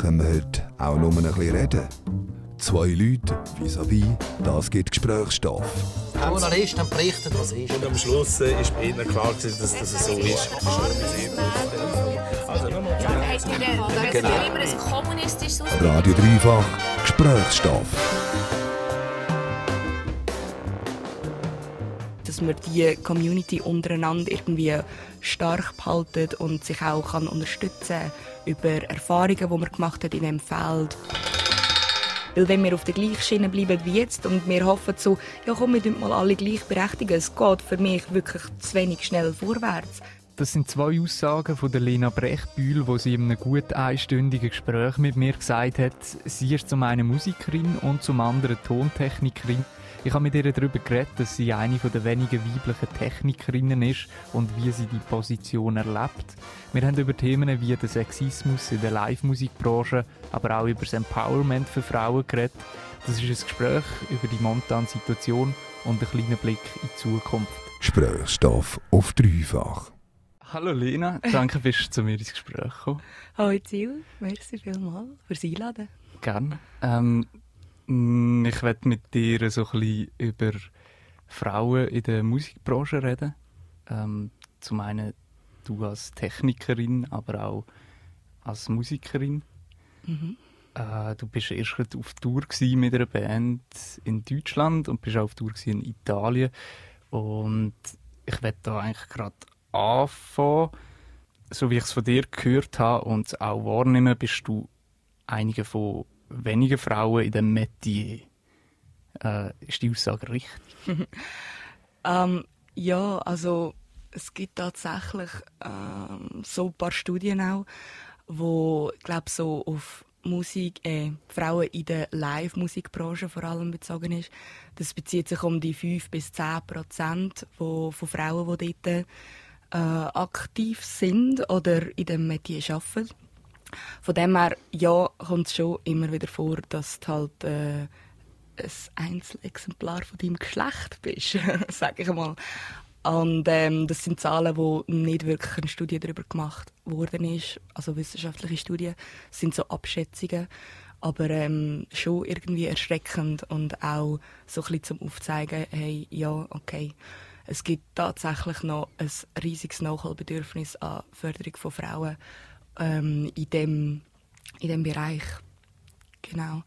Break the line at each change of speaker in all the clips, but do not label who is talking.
Können wir heute auch nur ein bisschen reden? Zwei Leute vis-à-vis, das gibt Gesprächsstoff.
Die Journalisten berichten, was ist.
Und am Schluss äh, ist bei ihnen klar, gewesen, dass das so ist. Also nochmal.
Genau.
immer ein kommunistisches Ausdruck?
Radio Dreifach Gesprächsstoff.
dass man die Community untereinander irgendwie stark behalten und sich auch kann unterstützen über Erfahrungen, die man gemacht hat in diesem Feld. Weil wenn wir auf der gleichen Schiene bleiben wie jetzt und wir hoffen so, ja komm, wir mal alle gleichberechtigen, es geht für mich wirklich zu wenig schnell vorwärts.
Das sind zwei Aussagen von der Lena Brechbühl, wo sie in einem gut einstündigen Gespräch mit mir gesagt hat, sie ist zum einen Musikerin und zum anderen Tontechnikerin. Ich habe mit ihr darüber geredet, dass sie eine der wenigen weiblichen Technikerinnen ist und wie sie die Position erlebt. Wir haben über Themen wie den Sexismus in der Live-Musikbranche, aber auch über das Empowerment für Frauen geredet. Das ist ein Gespräch über die momentane Situation und einen kleinen Blick in die Zukunft.
Gesprächsstoff auf Dreifach.
Hallo Lena, danke bist du zu mir ins Gespräch gekommen.
Hallo Ziel, merci vielmals fürs Einladen.
Gerne. Ähm, ich werde mit dir so ein bisschen über Frauen in der Musikbranche reden. Ähm, zum einen du als Technikerin, aber auch als Musikerin.
Mhm.
Äh, du bist erst auf Tour mit einer Band in Deutschland und bist auch auf Tour in Italien. Und ich werde da eigentlich gerade anfangen. So wie ich es von dir gehört habe und auch wahrnehme, bist du einige von wenigen Frauen in dem Metier. Äh, ist die Aussage richtig?
Ähm, ja, also es gibt tatsächlich ähm, so ein paar Studien auch, wo glaube so auf Musik, äh, Frauen in der Live-Musikbranche vor allem bezogen ist. Das bezieht sich um die 5 bis 10 Prozent von Frauen, die dort äh, aktiv sind oder in dem Metier arbeiten. Von dem her, ja, kommt es schon immer wieder vor, dass du halt äh, ein Einzelexemplar von deinem Geschlecht bist, sage ich mal. Und ähm, das sind Zahlen, wo nicht wirklich eine Studie darüber gemacht worden ist, also wissenschaftliche Studien, das sind so Abschätzungen, aber ähm, schon irgendwie erschreckend und auch so ein bisschen zum Aufzeigen, hey, ja, okay, es gibt tatsächlich noch ein riesiges Nachholbedürfnis an Förderung von Frauen ähm, in dem in dem Bereich. Genau.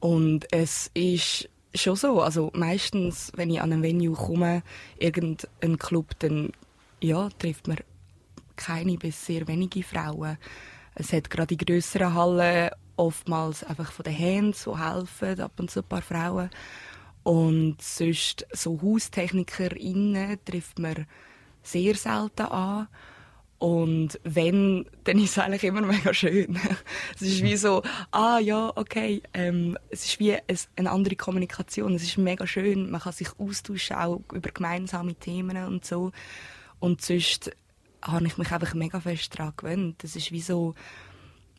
Und es ist schon so, also meistens, wenn ich an ein Venue komme, irgendein Club, dann ja, trifft man keine bis sehr wenige Frauen. Es hat gerade in grösseren Hallen oftmals einfach von den Hands, die helfen, ab und zu ein paar Frauen. Und sonst so HaustechnikerInnen trifft man sehr selten an. Und wenn, dann ist es eigentlich immer mega schön. es ist wie so, ah ja, okay, ähm, es ist wie ein, eine andere Kommunikation. Es ist mega schön, man kann sich austauschen, auch über gemeinsame Themen und so. Und sonst habe ich mich einfach mega fest daran gewöhnt. Das ist wie so,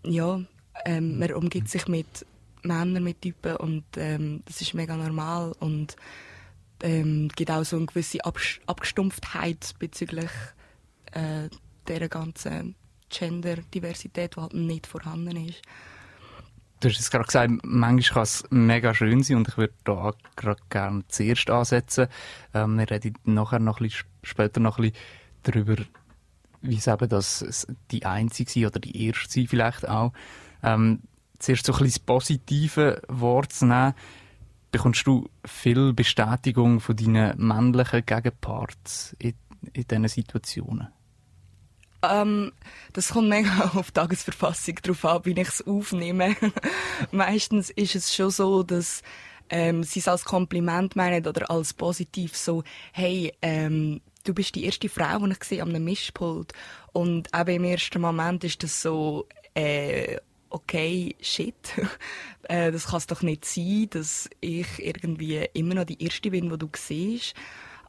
ja, ähm, man umgibt sich mit Männern, mit Typen und ähm, das ist mega normal und ähm, gibt auch so eine gewisse Abgestumpftheit bezüglich äh, dieser ganzen Gender-Diversität, die halt nicht vorhanden ist.
Du hast es gerade gesagt, manchmal kann es mega schön sein und ich würde da gerade gerne zuerst ansetzen. Ähm, wir reden nachher noch ein bisschen, später noch ein bisschen darüber, wie es eben das, die einzige oder die erste vielleicht auch. Ähm, zuerst so ein bisschen das positive Wort zu nehmen. Bekommst du viel Bestätigung von deinen männlichen Gegenparts in, in diesen Situationen?
Ähm, das kommt mega auf die Tagesverfassung drauf an, wie ich es aufnehme. Meistens ist es schon so, dass ähm, sie es als Kompliment meinen oder als positiv so, hey, ähm, du bist die erste Frau, die ich an einem Mischpult. Und auch im ersten Moment ist das so, äh, okay, shit, äh, das kann es doch nicht sein, dass ich irgendwie immer noch die Erste bin, die du siehst.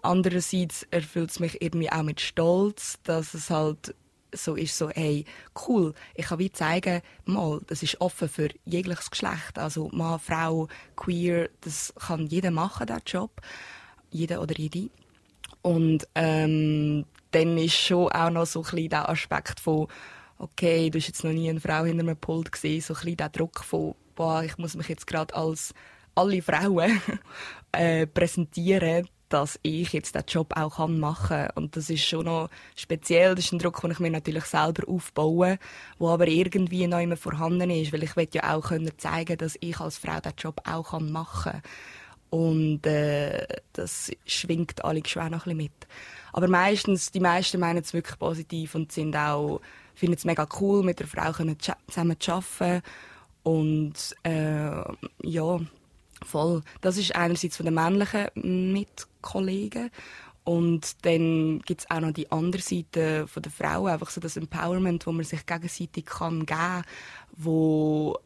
Andererseits erfüllt es mich irgendwie auch mit Stolz, dass es halt so ist, so, hey, cool, ich kann wie zeigen, mal, das ist offen für jegliches Geschlecht, also Mann, Frau, Queer, das kann jeder machen, der Job, jeder oder jede. Und ähm, dann ist schon auch noch so ein bisschen der Aspekt von, okay, du hast jetzt noch nie eine Frau hinter einem Pult gesehen, so ein bisschen der Druck von, boah, ich muss mich jetzt gerade als alle Frauen äh, präsentieren, dass ich jetzt den Job auch machen kann. Und das ist schon noch speziell. Das ist ein Druck, den ich mir natürlich selber aufbaue, wo aber irgendwie noch immer vorhanden ist, weil ich will ja auch können zeigen, dass ich als Frau den Job auch machen kann. Und äh, das schwingt alle Geschwister noch ein bisschen mit. Aber meistens, die meisten meinen es wirklich positiv und sind auch, finden es mega cool, mit der Frau zusammen zu arbeiten. Und äh, ja, voll. Das ist einerseits von den männlichen Mitkollegen. Und dann gibt es auch noch die andere Seite von der Frauen, einfach so das Empowerment, wo man sich gegenseitig kann geben kann, wo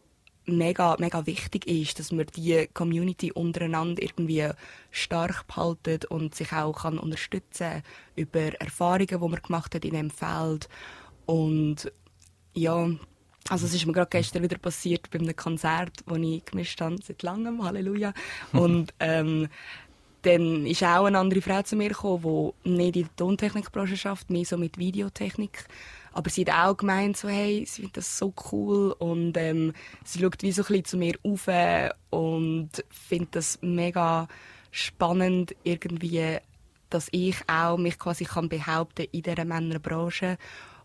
mega, mega wichtig ist, dass man die Community untereinander irgendwie stark behalten und sich auch kann unterstützen über Erfahrungen, die man gemacht hat in dem Feld. Und ja, also es ist mir gerade gestern wieder passiert bei einem Konzert, das ich gemischt habe, seit langem, Halleluja. Und ähm, dann ist auch eine andere Frau zu mir gekommen, die nicht in der Tontechnikbranche schafft, mehr so mit Videotechnik. Aber sie hat auch gemeint, so, hey, sie findet das so cool und ähm, sie schaut wie so ein bisschen zu mir auf und findet das mega spannend irgendwie, dass ich auch mich quasi kann behaupten in dieser Männerbranche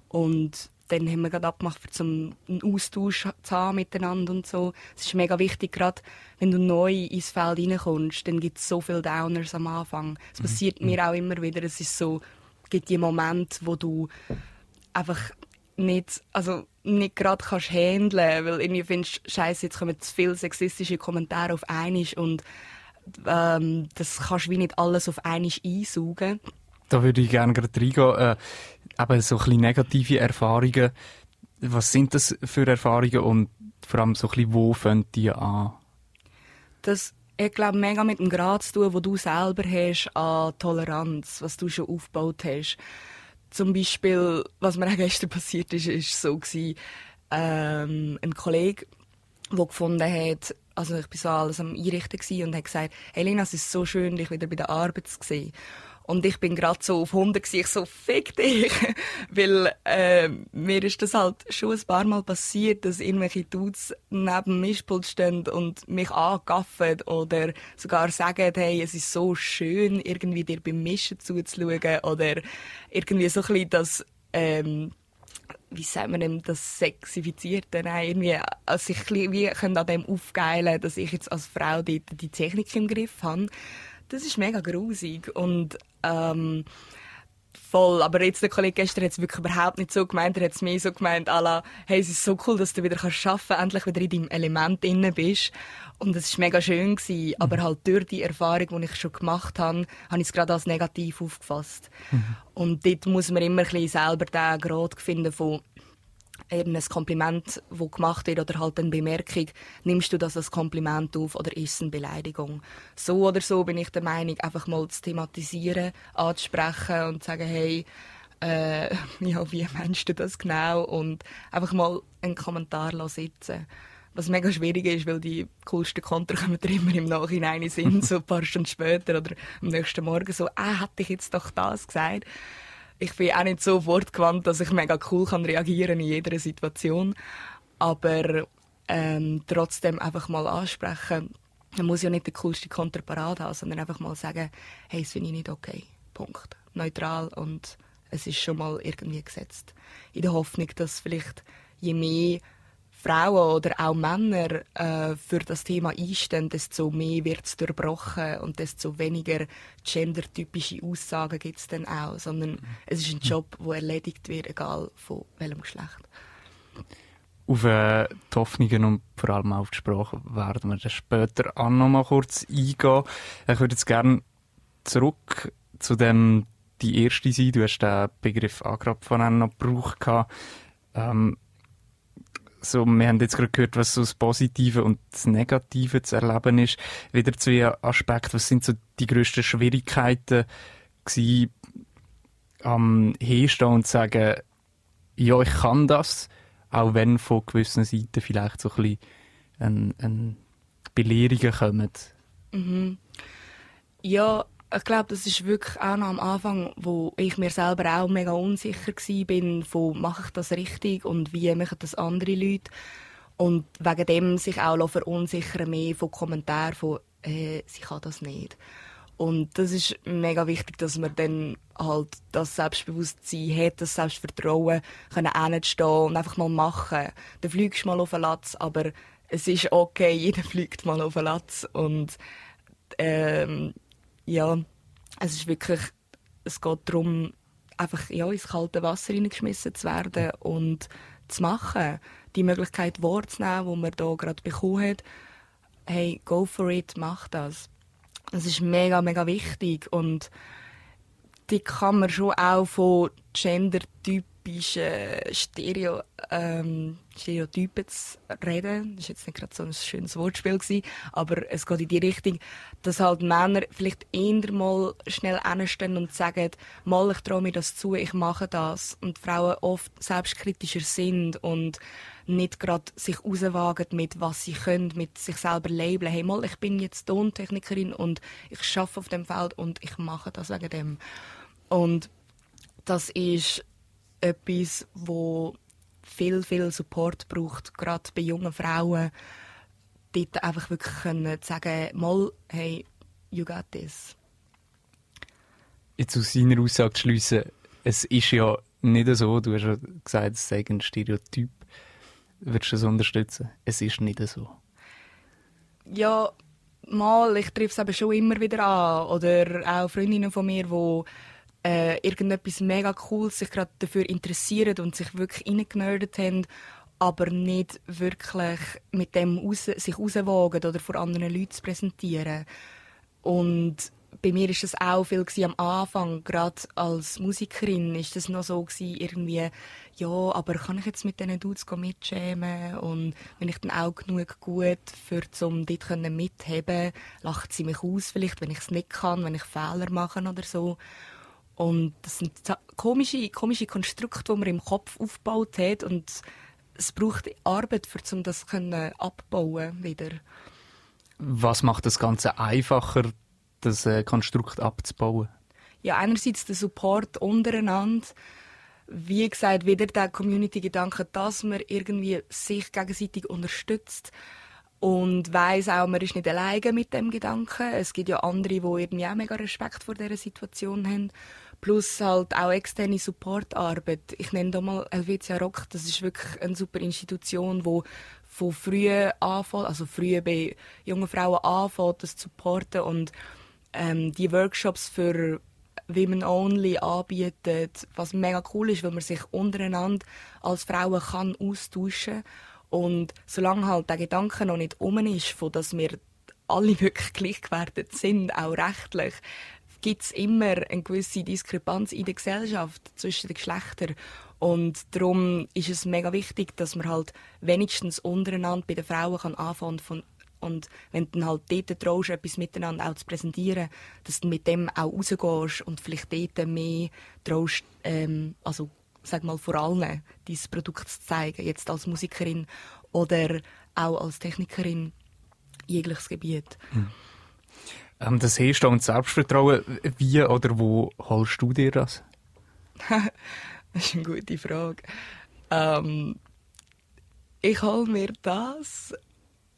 und dann haben wir gerade abgemacht, um einen Austausch zu haben miteinander und so. Es ist mega wichtig, gerade wenn du neu ins Feld reinkommst, dann gibt es so viele Downers am Anfang. Es mhm. passiert mhm. mir auch immer wieder. Es ist so, gibt die Momente, wo du einfach nicht, also nicht gerade kannst handeln, weil irgendwie findest, Scheiße, jetzt kommen zu viele sexistische Kommentare auf einmal und ähm, das kannst du wie nicht alles auf einmal einsaugen.
Da würde ich gerne gerade reingehen. Äh, eben so ein bisschen negative Erfahrungen. Was sind das für Erfahrungen und vor allem so ein bisschen, wo fangen die an?
Das ich glaube, mega mit dem Grad zu tun, wo du selber hast an Toleranz, was du schon aufgebaut hast. Zum Beispiel, was mir auch gestern passiert ist, ist so gewesen, ähm, ein Kollege, der gefunden hat, also ich war so alles am Einrichten und hat gesagt, hey Lena, es ist so schön, dich wieder bei der Arbeit zu sehen. Und ich bin gerade so auf 100 ich so, fick dich. Weil äh, mir ist das halt schon ein paar Mal passiert, dass irgendwelche Dudes neben Mischpult stehen und mich angaffen oder sogar sagen, hey, es ist so schön, irgendwie dir beim Mischen zuzuschauen oder irgendwie so ein das, ähm, wie sagt man dem, das Sexifizierte, nein, irgendwie, also ich wie an dem aufgeilen, dass ich jetzt als Frau dort die Technik im Griff habe. Das ist mega grusig und ähm, voll. Aber jetzt der Kollege gestern hat es wirklich überhaupt nicht so gemeint. Er hat es mir so gemeint, la, hey, es ist so cool, dass du wieder kannst arbeiten, endlich wieder in deinem Element drin bist. Und es war mega schön. Gewesen. Mhm. Aber halt durch die Erfahrung, die ich schon gemacht habe, habe ich es gerade als negativ aufgefasst. Mhm. Und dort muss man immer ein bisschen selber den Grad finden von eben ein Kompliment, das gemacht wird oder halt eine Bemerkung, nimmst du das als Kompliment auf oder ist es eine Beleidigung? So oder so bin ich der Meinung, einfach mal zu thematisieren, anzusprechen und zu sagen, hey, äh, ja, wie meinst du das genau? Und einfach mal einen Kommentar sitzen was mega schwierig ist, weil die coolsten Konter kommen immer im Nachhinein sind, so ein paar Stunden später oder am nächsten Morgen so, ah, hätte ich jetzt doch das gesagt ich bin auch nicht so wortgewandt, dass ich mega cool kann reagieren in jeder Situation. Aber ähm, trotzdem einfach mal ansprechen. Man muss ja nicht den coolsten Konter parat haben, sondern einfach mal sagen, hey, das finde ich nicht okay. Punkt. Neutral und es ist schon mal irgendwie gesetzt. In der Hoffnung, dass vielleicht je mehr Frauen oder auch Männer äh, für das Thema einstehen, desto mehr wird es durchbrochen und desto weniger gendertypische Aussagen gibt es dann auch. Sondern mhm. es ist ein Job, der erledigt wird, egal von welchem Geschlecht.
Auf äh, die Hoffnungen und vor allem auf die Sprache werden wir dann später auch noch mal kurz eingehen. Ich würde jetzt gerne zurück zu dem die erste sein. Du hast den Begriff gerade von noch gebraucht. Ähm, so, wir haben jetzt gerade gehört, was so das Positive und das Negative zu erleben ist. Wieder zwei Aspekte. Was sind so die grössten Schwierigkeiten gewesen, am Herstehen und sagen, ja, ich kann das, auch wenn von gewissen Seiten vielleicht so ein bisschen ein, ein Belehrungen kommen?
Mhm. Ja, ich glaube, das ist wirklich auch noch am Anfang, wo ich mir selber auch mega unsicher war, von mache ich das richtig und wie machen das andere Leute. Und wegen dem sich auch verunsichern mehr von Kommentaren von äh, sie kann das nicht. Und das ist mega wichtig, dass man dann halt das Selbstbewusstsein hat, das Selbstvertrauen, können hinstehen und einfach mal machen. Dann fliegst du mal auf den Latz, aber es ist okay, jeder fliegt mal auf den Latz. Und ähm, ja, es ist wirklich, es geht darum, einfach ja, ins kalte Wasser hineingeschmissen zu werden und zu machen. Die Möglichkeit wahrzunehmen, die man hier gerade bekommen hat. Hey, go for it, mach das. Das ist mega, mega wichtig und die kann man schon auch von gendertypischen Stereo, ähm, Stereotypen reden. Das war jetzt nicht gerade so ein schönes Wortspiel, gewesen, aber es geht in die Richtung, dass halt Männer vielleicht eher mal schnell hinstehen und sagen, mal, ich traue mir das zu, ich mache das. Und Frauen oft selbstkritischer sind und nicht gerade sich rauswagen mit was sie können, mit sich selber labeln. Hey, mal, ich bin jetzt Tontechnikerin und ich schaffe auf dem Feld und ich mache das wegen dem. Und das ist etwas, wo viel, viel Support braucht, gerade bei jungen Frauen, dort einfach wirklich können sagen, mal, hey, you got this.
Jetzt aus seiner Aussage zu schliessen, es ist ja nicht so, du hast ja gesagt, es sei ein Stereotyp. Würdest du das unterstützen? Es ist nicht so.
Ja, mal, ich treffe es eben schon immer wieder an. Oder auch Freundinnen von mir, die äh, irgendetwas mega Cooles sich gerade dafür interessieren und sich wirklich reingenördet haben, aber nicht wirklich mit dem raus, sich rauswagen oder vor anderen Leuten zu präsentieren. Und bei mir ist es auch viel am Anfang, gerade als Musikerin, ist das noch so gewesen, irgendwie, ja, aber kann ich jetzt mit diesen Dudes mitschämen und wenn ich dann auch genug gut für zum dort mitheben, lacht sie mich aus vielleicht, wenn ich es nicht kann, wenn ich Fehler mache oder so. Und das sind komische, komische Konstrukte, die man im Kopf aufgebaut hat und es braucht Arbeit, um das abbauen wieder.
Was macht das Ganze einfacher, das äh, Konstrukt abzubauen?
Ja, einerseits der Support untereinander. Wie gesagt, wieder der Community-Gedanke, dass man irgendwie sich gegenseitig unterstützt und weiß auch, man ist nicht alleine mit dem Gedanken. Es gibt ja andere, die irgendwie auch mega Respekt vor dieser Situation haben. Plus halt auch externe Supportarbeit. Ich nenne da mal Helvetia Rock. Das ist wirklich eine super Institution, die von früh anfängt, also früh bei jungen Frauen anfängt, das zu supporten und ähm, die Workshops für Women Only anbietet, was mega cool ist, weil man sich untereinander als Frauen kann austauschen und solange halt der Gedanke noch nicht um ist, von dass wir alle wirklich gleichgewertet sind, auch rechtlich, gibt es immer eine gewisse Diskrepanz in der Gesellschaft zwischen den Geschlechtern. Und darum ist es mega wichtig, dass man halt wenigstens untereinander bei den Frauen kann anfangen von und wenn du dann halt dort traust, etwas miteinander auch zu präsentieren, dass du mit dem auch rausgehst und vielleicht dort mehr traust, ähm, also sag mal vor allem, dein Produkt zu zeigen, jetzt als Musikerin oder auch als Technikerin, jegliches Gebiet.
Mhm. Ähm, das Herstellen und Selbstvertrauen, wie oder wo holst du dir das?
das ist eine gute Frage. Ähm, ich hole mir das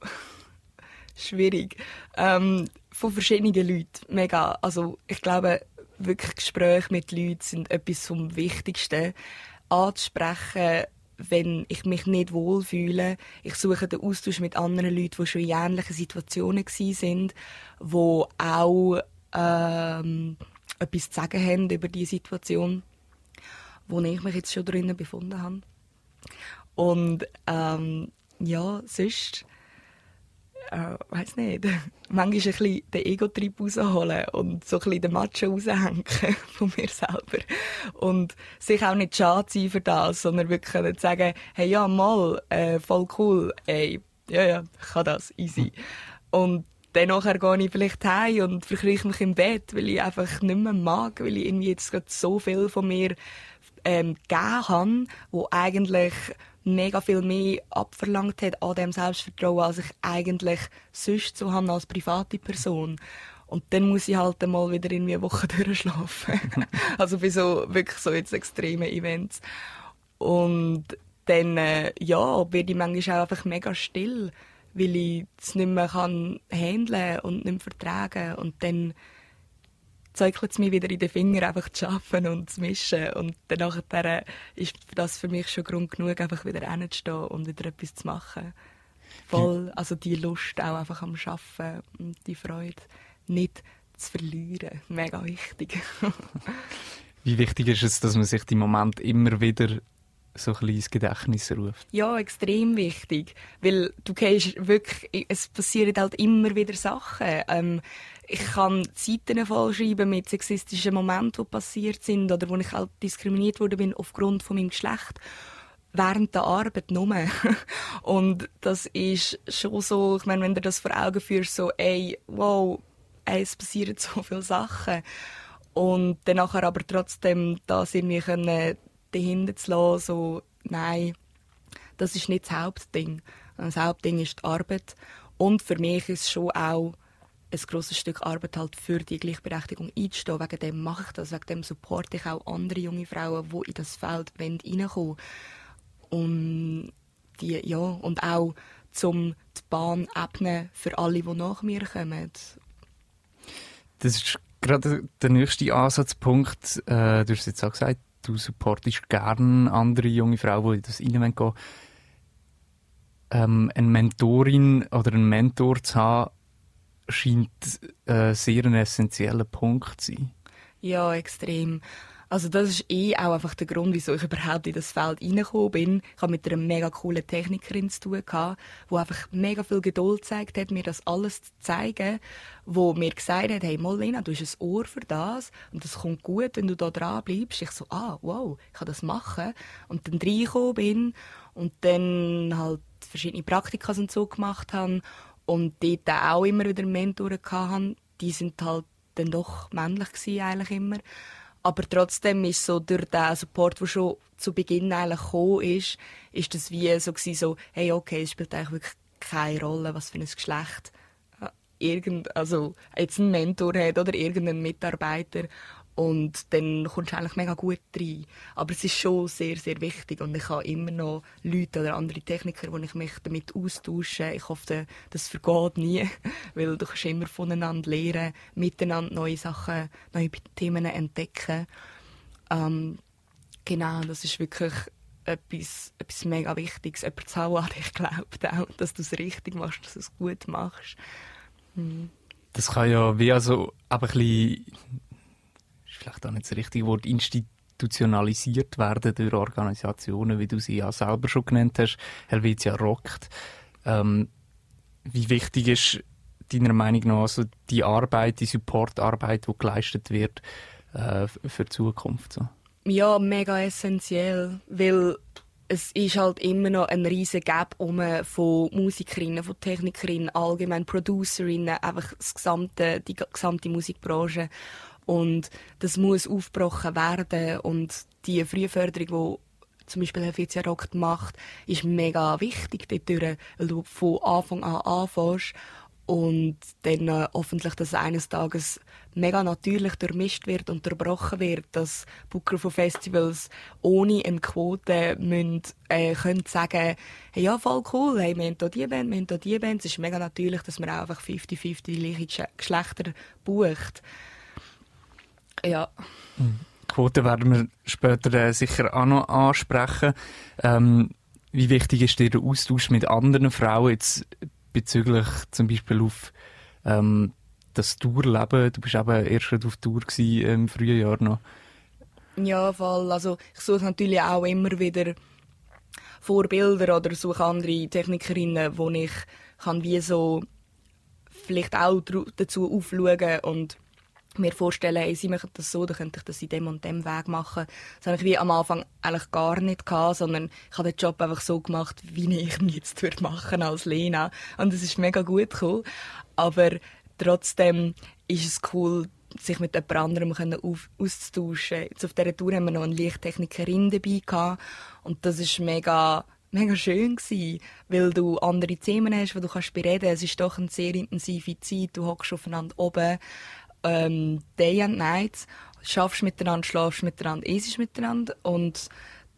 schwierig. Ähm, von verschiedenen Leuten. Mega. Also, ich glaube, wirklich Gespräche mit Leuten sind etwas vom Wichtigsten. Anzusprechen, wenn ich mich nicht wohlfühle. Ich suche den Austausch mit anderen Leuten, die schon in ähnlichen Situationen sind, die auch ähm, etwas zu sagen haben über die Situation, wo ich mich jetzt schon drinnen befunden habe. Und ähm, ja, sonst äh, weiß nicht, manchmal ein den Ego-Trip rausholen und so ein den Macho raushängen von mir selber. Und sich auch nicht schade sein für das, sondern wirklich sagen, hey, ja, mal, äh, voll cool, ey, ja, ja, ich kann das, easy. Und dann gehe ich vielleicht heim und verkrieche mich im Bett, weil ich einfach nicht mehr mag, weil ich irgendwie jetzt gerade so viel von mir ähm, gegeben habe, wo eigentlich mega viel mehr abverlangt hat an dem Selbstvertrauen, als ich eigentlich sonst so habe als private Person. Und dann muss ich halt mal wieder in eine Woche durchschlafen. also bei so, wirklich so jetzt extremen Events. Und dann, äh, ja, werde ich manchmal auch einfach mega still, weil ich es nicht mehr kann handeln und nicht mehr vertragen. Und dann zeigt es mir wieder in den Finger, einfach zu arbeiten und zu mischen. Und danach ist das für mich schon Grund genug, einfach wieder hinzustehen und wieder etwas zu machen. Voll, also die Lust auch einfach am Arbeiten und die Freude nicht zu verlieren. Mega wichtig.
Wie wichtig ist es, dass man sich die Moment immer wieder so ein ins Gedächtnis ruft?
Ja, extrem wichtig. Weil du kennst wirklich, es passieren halt immer wieder Sachen. Ähm, ich kann Zeiten vollschreiben mit sexistischen Momenten, die passiert sind oder wo ich halt diskriminiert wurde bin aufgrund von meinem Geschlecht während der Arbeit nur. Und das ist schon so, ich meine, wenn du das vor Augen führst, so, ey, wow, ey, es passieren so viele Sachen. Und dann nachher aber trotzdem das irgendwie können dahinter zu lassen, so, nein, das ist nicht das Hauptding. Das Hauptding ist die Arbeit. Und für mich ist es schon auch ein grosses Stück Arbeit halt für die Gleichberechtigung einzustehen. Wegen dem mache ich das, wegen dem supporte ich auch andere junge Frauen, die in das Feld reinkommen wollen. Und, die, ja, und auch zum die Bahn ebnen für alle, die nach mir kommen.
Das ist gerade der nächste Ansatzpunkt. Äh, du hast jetzt auch gesagt, du supportest gerne andere junge Frauen, die in das reingehen ähm, eine Mentorin oder einen Mentor zu haben, scheint äh, sehr ein essentieller Punkt zu sein.
Ja, extrem. Also das ist eh auch einfach der Grund, wieso ich überhaupt in das Feld reingekommen bin. Ich habe mit einer mega coolen Technikerin zu tun die einfach mega viel Geduld gezeigt hat, mir das alles zu zeigen, wo mir gesagt hat, hey Molina, du hast ein Ohr für das und das kommt gut, wenn du da dran bleibst. Ich so, ah, wow, ich kann das machen. Und dann reingekommen bin und dann halt verschiedene Praktika und so gemacht habe und dort auch immer wieder Mentoren hatte, die sind halt dann doch männlich gewesen, eigentlich immer. Aber trotzdem ist so durch den Support, der schon zu Beginn eigentlich gekommen ist, ist das wie so gewesen, so, hey, okay, es spielt eigentlich wirklich keine Rolle, was für ein Geschlecht äh, irgend, also jetzt ein Mentor hat oder irgendein Mitarbeiter. Und dann kommst du eigentlich mega gut rein. Aber es ist schon sehr, sehr wichtig. Und ich habe immer noch Leute oder andere Techniker, die ich mich damit austausche. Ich hoffe, das vergeht nie. Weil du kannst immer voneinander lernen, miteinander neue Sachen, neue Themen entdecken. Ähm, genau, das ist wirklich etwas, etwas mega Wichtiges. Jemand zu haben, an dich glaubt auch, dass du es richtig machst, dass du es gut machst.
Hm. Das kann ja wie also ein bisschen vielleicht auch nicht das richtige Wort, institutionalisiert werden durch Organisationen, wie du sie ja selber schon genannt hast. Helvetia rockt. Ähm, wie wichtig ist deiner Meinung nach also die Arbeit, die Supportarbeit, die geleistet wird äh, für die Zukunft? So?
Ja, mega essentiell, weil es ist halt immer noch ein riesen Gap um von Musikerinnen, von Technikerinnen, allgemein Producerinnen, einfach das gesamte, die gesamte Musikbranche. Und das muss aufgebrochen werden. Und die Frühförderung, die zum Beispiel Helvetia Rock macht, ist mega wichtig dort, weil du von Anfang an anfängst und dann äh, hoffentlich, dass eines Tages mega natürlich durchmischt wird und unterbrochen wird, dass Booker von Festivals ohne eine Quote müssen, äh, können sagen, hey, ja, voll cool, hey, wir haben hier diese Band, wir haben hier diese Band. Es ist mega natürlich, dass man auch einfach 50-50 die gleichen Geschlechter bucht. Ja.
Quote werden wir später äh, sicher auch noch ansprechen. Ähm, wie wichtig ist dir der Austausch mit anderen Frauen jetzt bezüglich zum Beispiel auf ähm, das Tourleben? Du bist eben erst auf Tour gewesen, im frühen Jahr noch.
Ja, voll. Also ich suche natürlich auch immer wieder Vorbilder oder suche andere Technikerinnen, wo ich kann wie so vielleicht auch dazu aufschauen und mir vorstellen, hey, sie machen das so, dann könnte ich das in dem und dem Weg machen. Das habe ich wie am Anfang eigentlich gar nicht gehabt, sondern ich habe den Job einfach so gemacht, wie ich ihn jetzt würde machen als Lena. Und es ist mega gut cool. Aber trotzdem ist es cool, sich mit jemand anderem auf, auszutauschen. Jetzt auf dieser Tour haben wir noch eine Lichttechnikerin dabei gehabt. Und das ist mega mega schön gewesen, weil du andere Themen hast, wo du kannst bereden. Es ist doch eine sehr intensive Zeit. Du hockst aufeinander oben, ähm, Day and Night, schaffst miteinander, schlafst miteinander, isst miteinander und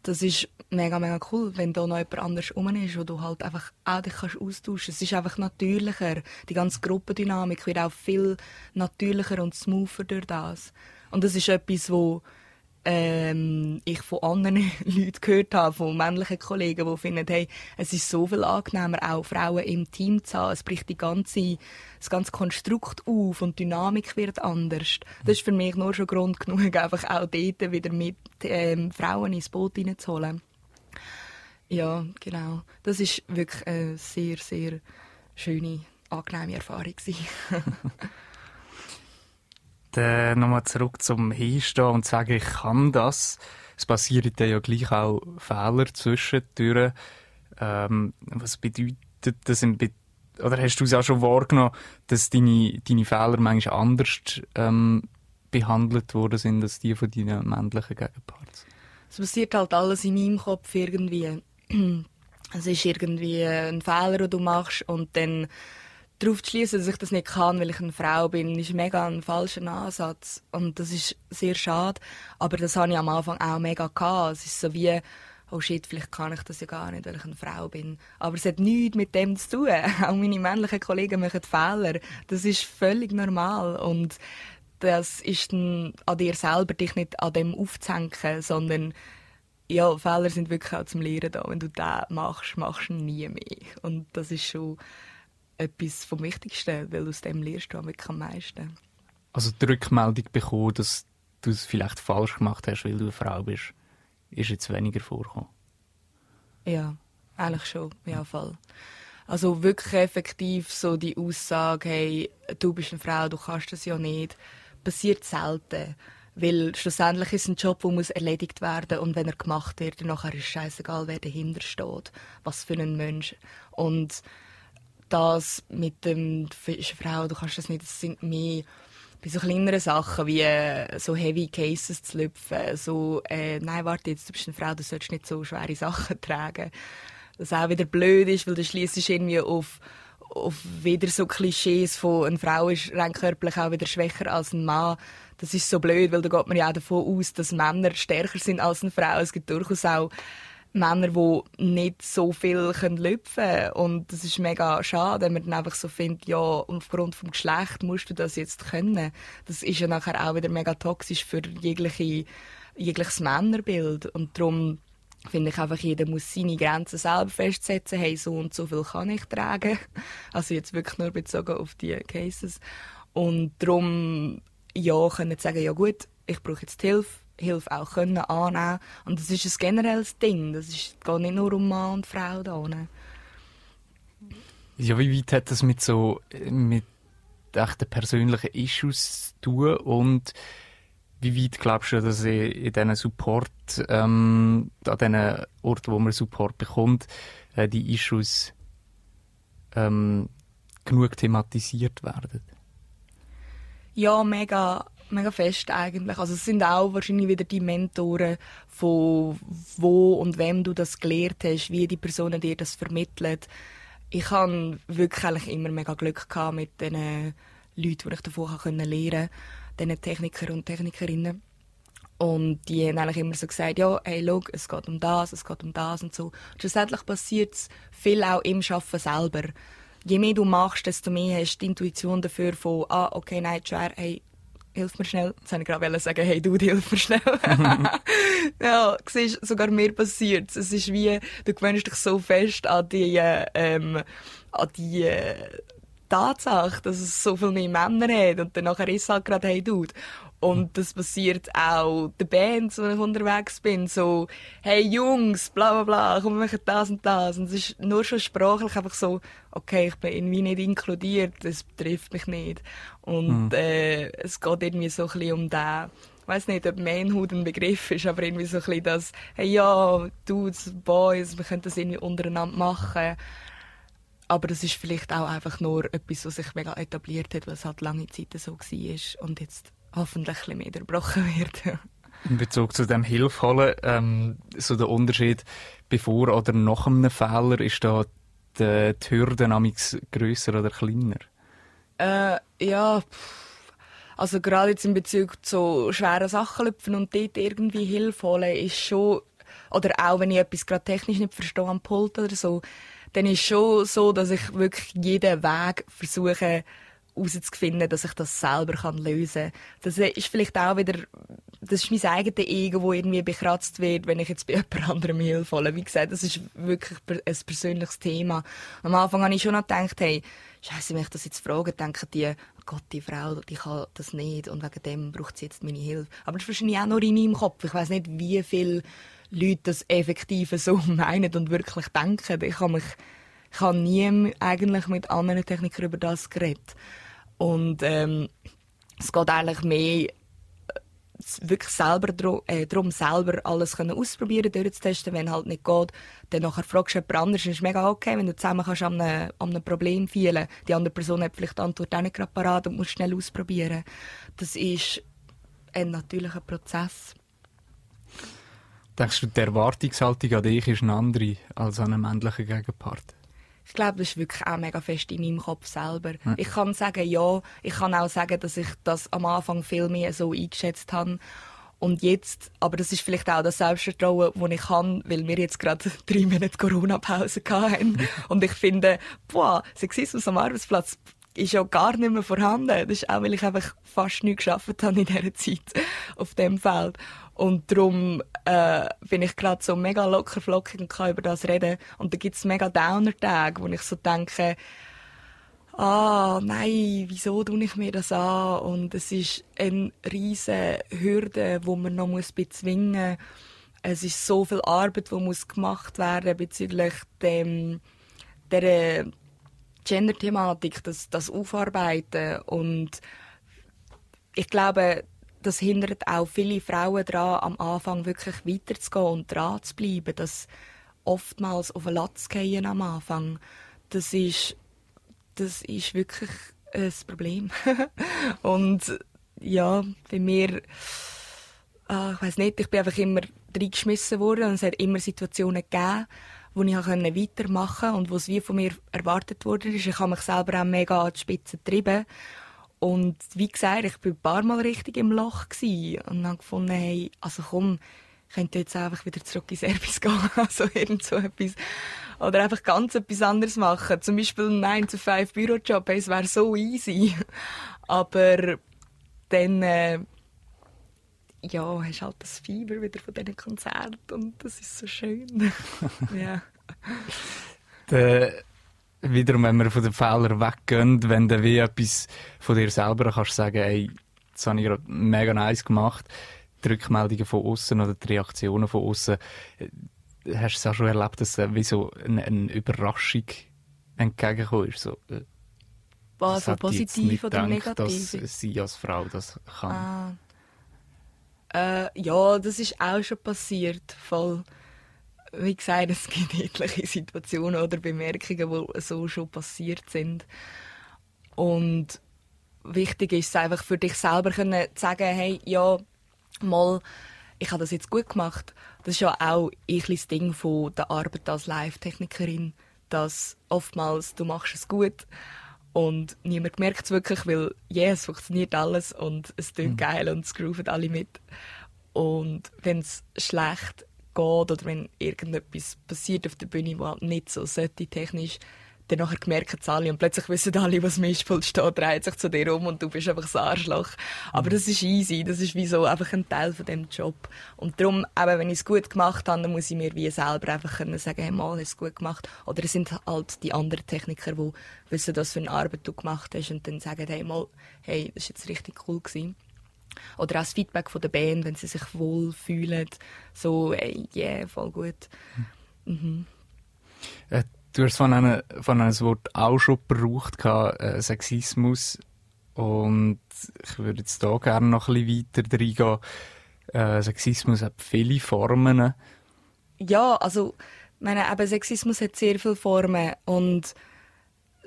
das ist mega, mega cool, wenn da noch jemand anderes rum ist, wo du halt einfach auch dich kannst austauschen. Es ist einfach natürlicher. Die ganze Gruppendynamik wird auch viel natürlicher und smoother durch das. Und das ist etwas, wo ähm, ich von anderen Leuten gehört habe, von männlichen Kollegen, die finden, hey, es ist so viel angenehmer, auch Frauen im Team zu haben. Es bricht die ganze, das ganze Konstrukt auf und die Dynamik wird anders. Das ist für mich nur schon Grund genug, einfach auch dort wieder mit ähm, Frauen ins Boot hineinzuholen. Ja, genau. Das ist wirklich eine sehr, sehr schöne, angenehme Erfahrung.
Dann nochmal zurück zum Hinstehen und sagen, ich kann das. Es passieren dann ja gleich auch Fehler zwischendurch. Ähm, was bedeutet das im Be oder hast du es auch schon wahrgenommen, dass deine, deine Fehler manchmal anders ähm, behandelt worden sind als die von deinen männlichen Gegenparts?
Es passiert halt alles in meinem Kopf irgendwie. Es ist irgendwie ein Fehler, den du machst und dann darauf zu schließen, dass ich das nicht kann, weil ich eine Frau bin, ist mega ein falscher Ansatz. Und das ist sehr schade. Aber das hatte ich am Anfang auch mega gehabt. Es ist so wie, oh shit, vielleicht kann ich das ja gar nicht, weil ich eine Frau bin. Aber es hat nichts mit dem zu tun. Auch meine männlichen Kollegen machen Fehler. Das ist völlig normal. Und das ist an dir selber, dich nicht an dem aufzuhängen, sondern ja, Fehler sind wirklich auch zum Lehren da. Wenn du das machst, machst du nie mehr. Und das ist schon etwas vom Wichtigsten, weil aus dem lernst du am meisten.
Also die Rückmeldung bekommen, dass du es vielleicht falsch gemacht hast, weil du eine Frau bist, ist jetzt weniger vorgekommen?
Ja, eigentlich schon, ja Fall. Also wirklich effektiv so die Aussage, hey, du bist eine Frau, du kannst das ja nicht, passiert selten. Weil schlussendlich ist es ein Job, der muss erledigt werden und wenn er gemacht wird, dann ist es scheißegal, wer dahinter steht, was für ein Mensch. Und das mit dem Frau, du kannst das nicht, das sind mehr bei so kleineren Sachen wie äh, so heavy Cases zu lüpfen, so, äh, nein, warte jetzt, du bist eine Frau, du solltest nicht so schwere Sachen tragen. Das auch wieder blöd ist, weil du schließt irgendwie auf, auf wieder so Klischees von, eine Frau ist rein körperlich auch wieder schwächer als ein Mann. Das ist so blöd, weil da geht man ja auch davon aus, dass Männer stärker sind als eine Frau. Es gibt durchaus auch Männer, die nicht so viel lüpfen können. Und das ist mega schade, wenn man dann einfach so findet, ja, aufgrund des Geschlechts musst du das jetzt können. Das ist ja nachher auch wieder mega toxisch für jegliche, jegliches Männerbild. Und darum finde ich einfach, jeder muss seine Grenzen selber festsetzen. Hey, so und so viel kann ich tragen. Also jetzt wirklich nur bezogen auf die Cases. Und darum, ja, können sagen, ja gut, ich brauche jetzt Hilfe Hilfe auch können annehmen Und das ist ein generelles Ding. Das ist, geht nicht nur um Mann und Frau da.
Ja, wie weit hat das mit so mit echten persönlichen Issues zu tun und wie weit glaubst du, dass in diesen Support, ähm, an diesen Orten, wo man Support bekommt, äh, die Issues ähm, genug thematisiert werden?
Ja, mega mega fest eigentlich. Also es sind auch wahrscheinlich wieder die Mentoren, von wo und wem du das gelehrt hast, wie die Personen dir das vermitteln. Ich habe wirklich eigentlich immer mega Glück gehabt mit den Leuten, die ich davon lernen konnte, diesen Techniker und Technikerinnen. Und die haben eigentlich immer so gesagt, ja, hey, schau, es geht um das, es geht um das und so. Schlussendlich passiert es viel auch im Arbeiten selber. Je mehr du machst, desto mehr hast du die Intuition dafür von, ah, okay, nein, schwer, hey, hilf mir schnell. Jetzt wollte ich gerade sagen, hey, du, hilf mir schnell. ja, siehst, sogar mir passiert es. ist wie, du gewöhnst dich so fest an die, ähm, an die äh, Tatsache, dass es so viel mehr Männer hat und dann nachher ist es halt gerade, hey, Dude. Und das passiert auch den Bands, wo ich unterwegs bin. So, hey Jungs, bla bla bla, komm, wir machen das und das. Und es ist nur schon sprachlich einfach so, okay, ich bin irgendwie nicht inkludiert, das betrifft mich nicht. Und mhm. äh, es geht irgendwie so ein bisschen um den, ich weiß nicht, ob Manhood ein Begriff ist, aber irgendwie so ein bisschen das, hey ja, Dudes, Boys, wir können das irgendwie untereinander machen. Aber das ist vielleicht auch einfach nur etwas, was sich mega etabliert hat, weil es halt lange Zeit so war und jetzt hoffentlich ein bisschen mehr unterbrochen wird.
In Bezug zu dem Hilfe ähm, so der Unterschied bevor oder nach einem Fehler, ist da die, die Hürde grösser oder kleiner?
Äh, ja, also gerade jetzt in Bezug zu schweren Sachen lüpfen und dort irgendwie Hilfe holen, ist schon, oder auch wenn ich etwas gerade technisch nicht verstehe am Pult oder so, dann ist schon so, dass ich wirklich jeden Weg versuche herauszufinden, dass ich das selber kann lösen kann. Das ist vielleicht auch wieder, das ist mein eigenes Ego, das irgendwie bekratzt wird, wenn ich jetzt bei jemand anderem Hilfe hole. Wie gesagt, das ist wirklich ein persönliches Thema. Am Anfang habe ich schon noch gedacht, hey, Scheiße, wenn ich das jetzt frage, denken die, oh Gott, die Frau, die kann das nicht und wegen dem braucht sie jetzt meine Hilfe. Aber das ist wahrscheinlich auch nur in meinem Kopf. Ich weiß nicht, wie viele Leute das effektiv so meinen und wirklich denken. Ich habe mich, ich habe nie eigentlich mit anderen Technikern über das geredet. Und ähm, es geht eigentlich mehr wirklich selber darum, äh, darum, selber alles können ausprobieren, durchzutesten. Wenn halt nicht geht, dann nachher fragst du jemand anderes. Ist mega okay, wenn du zusammen kannst an einem, an einem Problem fehlen. Die andere Person hat vielleicht die Antwort auch nicht gerade parat und muss schnell ausprobieren. Das ist ein natürlicher Prozess.
Denkst du, die Erwartungshaltung an dich ist eine andere als an einen männlichen Gegenpart?
Ich glaube, das ist wirklich auch mega fest in meinem Kopf selber. Ja. Ich kann sagen, ja, ich kann auch sagen, dass ich das am Anfang viel mehr so eingeschätzt habe. Und jetzt, aber das ist vielleicht auch das Selbstvertrauen, das ich habe, weil wir jetzt gerade drei Monate Corona-Pause hatten. Und ich finde, boah, Sexismus am Arbeitsplatz ist ja gar nicht mehr vorhanden. Das ist auch, weil ich einfach fast nichts geschafft habe in dieser Zeit auf dem Feld. Und darum äh, bin ich gerade so mega locker flockig und kann über das reden. Und da gibt es mega Downer-Tage, wo ich so denke, ah, nein, wieso tue ich mir das an? Und es ist eine riesige Hürde, wo man noch muss bezwingen muss. Es ist so viel Arbeit, die muss gemacht werden bezüglich dem, der Gender-Thematik, das, das Aufarbeiten. Und ich glaube, das hindert auch viele Frauen daran, am Anfang wirklich weiterzugehen und dran zu bleiben. Das oftmals auf den Latz gehen am Anfang. Das ist, das ist wirklich ein Problem. und ja, bei mir, äh, ich weiß nicht, ich bin einfach immer reingeschmissen worden und es hat immer Situationen gegeben, wo ich weitermachen konnte und wo es wie von mir erwartet wurde. Ich habe mich selber auch mega an die Spitze getrieben und wie gesagt, ich war ein paar Mal richtig im Loch und habe gefunden, hey, also komm, ich könnte jetzt einfach wieder zurück in Service gehen, also irgend so etwas. Oder einfach ganz etwas anderes machen. Zum Beispiel einen 9-to-5 Bürojob, hey, es wäre so easy. Aber dann, äh, ja, hast halt das Fieber wieder von diesen Konzerten und das ist so schön. ja.
Der wiederum, wenn wir von den Fehlern weggehen, wenn du wie etwas von dir selber kannst sagen, ey, das habe ich gerade mega nice gemacht, die Rückmeldungen von außen oder die Reaktionen von außen, äh, hast du es auch schon erlebt, dass wie so eine, eine Überraschung entgegengekommen ist? So, äh,
Was, so positiv oder
gedacht, negativ? Dass sie als Frau das kann. Ah.
Äh, ja, das ist auch schon passiert, voll wie gesagt, es gibt etliche Situationen oder Bemerkungen, die so schon passiert sind. Und wichtig ist es einfach für dich selber zu sagen, hey, ja, mal, ich habe das jetzt gut gemacht. Das ist ja auch ein das Ding von der Arbeit als Live-Technikerin, dass oftmals du machst es gut und niemand merkt es wirklich, weil ja, yeah, es funktioniert alles und es klingt mhm. geil und es grooven alle mit. Und wenn es schlecht geht oder wenn irgendetwas passiert auf der Bühne, was halt nicht so sollte technisch, dann nachher merken es alle und plötzlich wissen alle, was im Mischpult steht, dreht sich zu dir um und du bist einfach ein Arschloch. Aber mhm. das ist easy, das ist wie so einfach ein Teil von dem Job. Und darum, eben, wenn ich es gut gemacht habe, dann muss ich mir wie selber einfach können sagen, hey, mal, hast es gut gemacht. Oder es sind halt die anderen Techniker, die wissen, was für eine Arbeit du gemacht hast und dann sagen, hey, mal, hey, das war jetzt richtig cool gewesen. Oder auch das Feedback von der Band, wenn sie sich wohl fühlen. So, ey, yeah, voll gut. Mhm.
Äh, du hast von einem, von einem Wort auch schon gebraucht, äh, Sexismus. Und ich würde jetzt hier gerne noch ein bisschen weiter reingehen. Äh, Sexismus hat viele Formen.
Ja, also, meine, eben Sexismus hat sehr viele Formen. Und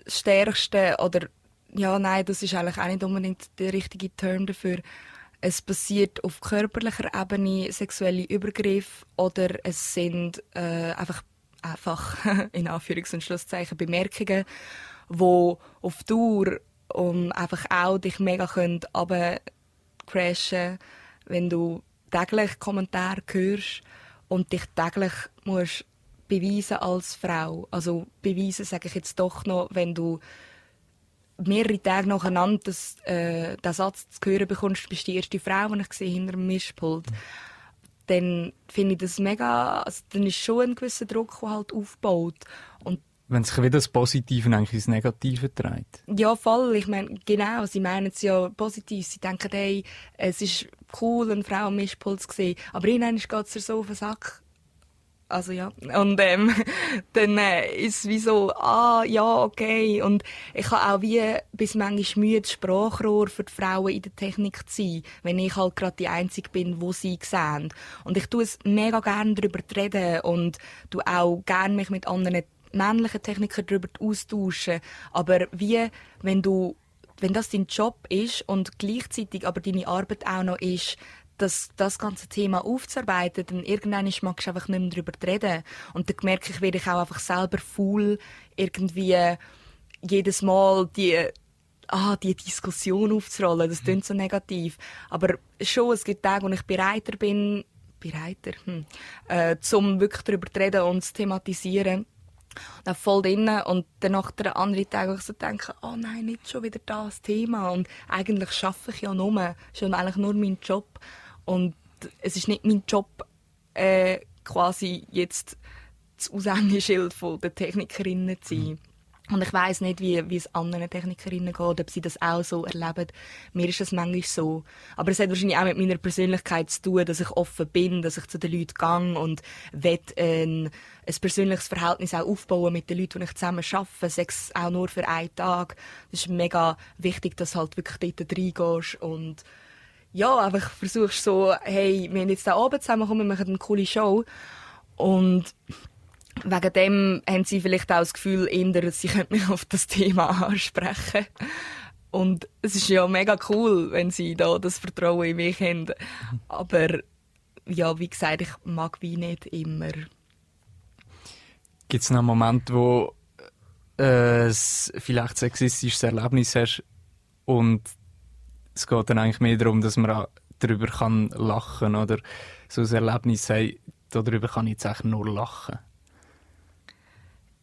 das Stärkste, oder, ja, nein, das ist eigentlich auch nicht unbedingt der richtige Term dafür es passiert auf körperlicher Ebene sexuelle Übergriffe oder es sind äh, einfach, einfach in Anführungs- und Schlusszeichen Bemerkungen, wo auf Dauer um einfach auch dich mega können crashen, wenn du täglich Kommentare hörst und dich täglich musst beweisen als Frau. Also beweisen sage ich jetzt doch noch, wenn du mehrere Tage nacheinander das, äh, den Satz zu hören bekommst, bist die erste Frau, die ich sehe hinter dem Mischpult, dann finde ich das mega, also dann ist schon ein gewisser Druck, der halt aufbaut. Und
wenn sich wieder das Positive eigentlich ins Negative dreht.
Ja, voll. Ich meine, genau, sie meinen es ja positiv. Sie denken, hey, es ist cool, eine Frau am Mischpult zu sehen. Aber irgendwann geht es so auf den Sack. Also ja. Und ähm, dann äh, ist es wie so, ah, ja, okay. Und ich habe auch wie bis manchmal Mühe, das Sprachrohr für die Frauen in der Technik zu sein, wenn ich halt gerade die Einzige bin, wo sie sehen. Und ich tue es mega gerne darüber reden und du auch gerne mich mit anderen männlichen Technikern darüber austauschen. Aber wie, wenn du wenn das dein Job ist und gleichzeitig aber deine Arbeit auch noch ist, das, das ganze Thema aufzuarbeiten, dann irgendwann magst du einfach nicht mehr darüber reden. Und dann merke ich, werde ich auch einfach selber faul, irgendwie jedes Mal die, ah, die Diskussion aufzurollen. Das klingt so negativ. Aber schon, es gibt Tage, wo ich bereiter bin, bereiter, hm, äh, zum wirklich darüber zu reden und zu thematisieren dann voll drin und dann nach der anderen Tag ich so denke, oh nein, nicht schon wieder das Thema und eigentlich schaffe ich ja nur, schon eigentlich nur meinen Job und es ist nicht mein Job äh, quasi jetzt das Aushängeschild der Technikerinnen zu sein. Mhm. Und ich weiß nicht, wie, wie es anderen Technikerinnen geht, ob sie das auch so erleben. Mir ist das manchmal so. Aber es hat wahrscheinlich auch mit meiner Persönlichkeit zu tun, dass ich offen bin, dass ich zu den Leuten gehe und will ein, ein persönliches Verhältnis auch aufbauen mit den Leuten, die ich zusammen arbeite, sei es auch nur für einen Tag. Das ist mega wichtig, dass du halt wirklich dort reingehst und ja, einfach versuchst so, hey, wir haben jetzt da Abend zusammen, wir machen eine coole Show und wegen dem haben sie vielleicht auch das Gefühl, eher, sie könnten mich auf das Thema ansprechen. Und es ist ja mega cool, wenn sie da das Vertrauen in mich haben. Aber ja, wie gesagt, ich mag wie nicht immer.
Gibt es noch einen Moment, wo äh, vielleicht sexistisches Erlebnis hast und es geht dann eigentlich mehr darum, dass man darüber kann lachen oder so ein Erlebnis sagt, darüber kann ich jetzt eigentlich nur lachen.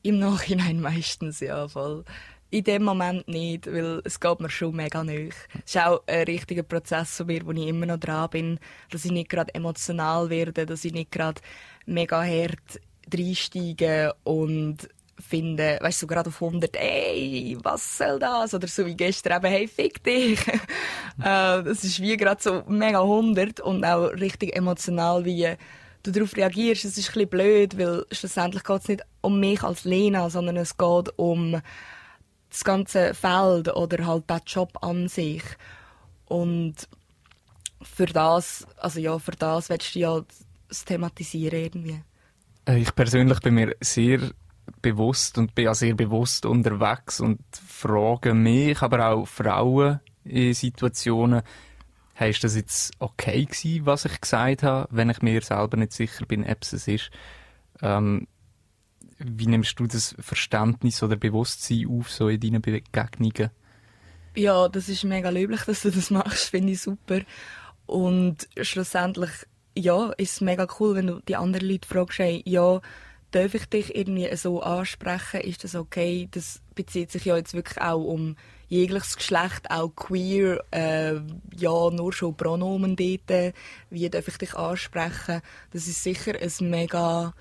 Im Nachhinein meistens, ja, voll. In dem Moment nicht, weil es geht mir schon mega nicht. Es ist auch ein richtiger Prozess von mir, wo ich immer noch dran bin, dass ich nicht gerade emotional werde, dass ich nicht gerade mega hart reinsteige und finde, weißt du, so gerade auf 100, ey, was soll das? Oder so wie gestern eben, hey, fick dich. äh, das ist wie gerade so mega 100 und auch richtig emotional, wie du darauf reagierst. Es ist ein bisschen blöd, weil schlussendlich geht es nicht um mich als Lena, sondern es geht um das ganze Feld oder halt den Job an sich. Und für das, also ja, für das willst du ja thematisieren irgendwie.
Äh, ich persönlich bin mir sehr bewusst und bin sehr bewusst unterwegs und frage mich, aber auch Frauen in Situationen, hey, das jetzt okay gewesen, was ich gesagt habe, wenn ich mir selber nicht sicher bin, ob es ist? Ähm, wie nimmst du das Verständnis oder Bewusstsein auf, so in deinen Begegnungen?
Ja, das ist mega löblich, dass du das machst, finde ich super. Und schlussendlich, ja, ist mega cool, wenn du die anderen Leute fragst, hey, ja, darf ich dich irgendwie so ansprechen? Ist das okay? Das bezieht sich ja jetzt wirklich auch um jegliches Geschlecht, auch queer, äh, ja, nur schon Pronomen dort. Wie darf ich dich ansprechen? Das ist sicher ein mega,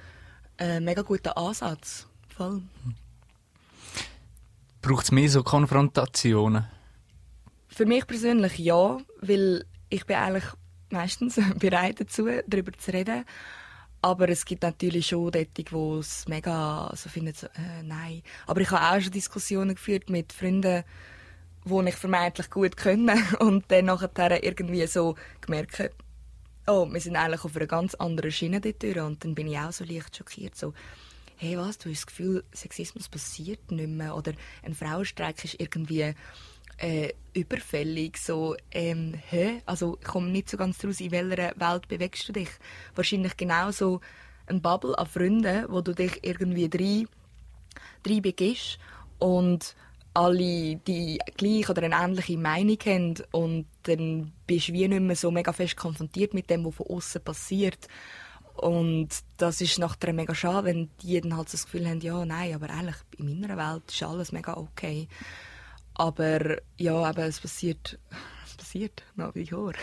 äh, mega guter Ansatz. Voll.
Braucht es mehr so Konfrontationen?
Für mich persönlich ja, weil ich bin eigentlich meistens bereit dazu, darüber zu reden. Aber es gibt natürlich schon dort, wo es mega so finden, so, äh, nein. Aber ich habe auch schon Diskussionen geführt mit Freunden, die ich vermeintlich gut können und dann nachher irgendwie so gemerkt oh, wir sind eigentlich auf einer ganz anderen Schiene dort und dann bin ich auch so leicht schockiert, so, hey, was, du hast das Gefühl, Sexismus passiert nicht mehr oder ein Frauenstreik ist irgendwie äh, überfällig. So, ähm, hä? Also, ich komme nicht so ganz daraus, in welcher Welt bewegst du dich? Wahrscheinlich genauso ein Bubble an Freunden, wo du dich irgendwie drei, drei begibst und alle die gleiche oder eine ähnliche Meinung haben und dann bist du wie nicht mehr so mega fest konfrontiert mit dem, was von außen passiert. Und das ist nachher mega schade, wenn die dann halt so das Gefühl haben, ja, nein, aber eigentlich in meiner Welt ist alles mega okay. Aber ja, eben, es passiert, es passiert nach wie vor.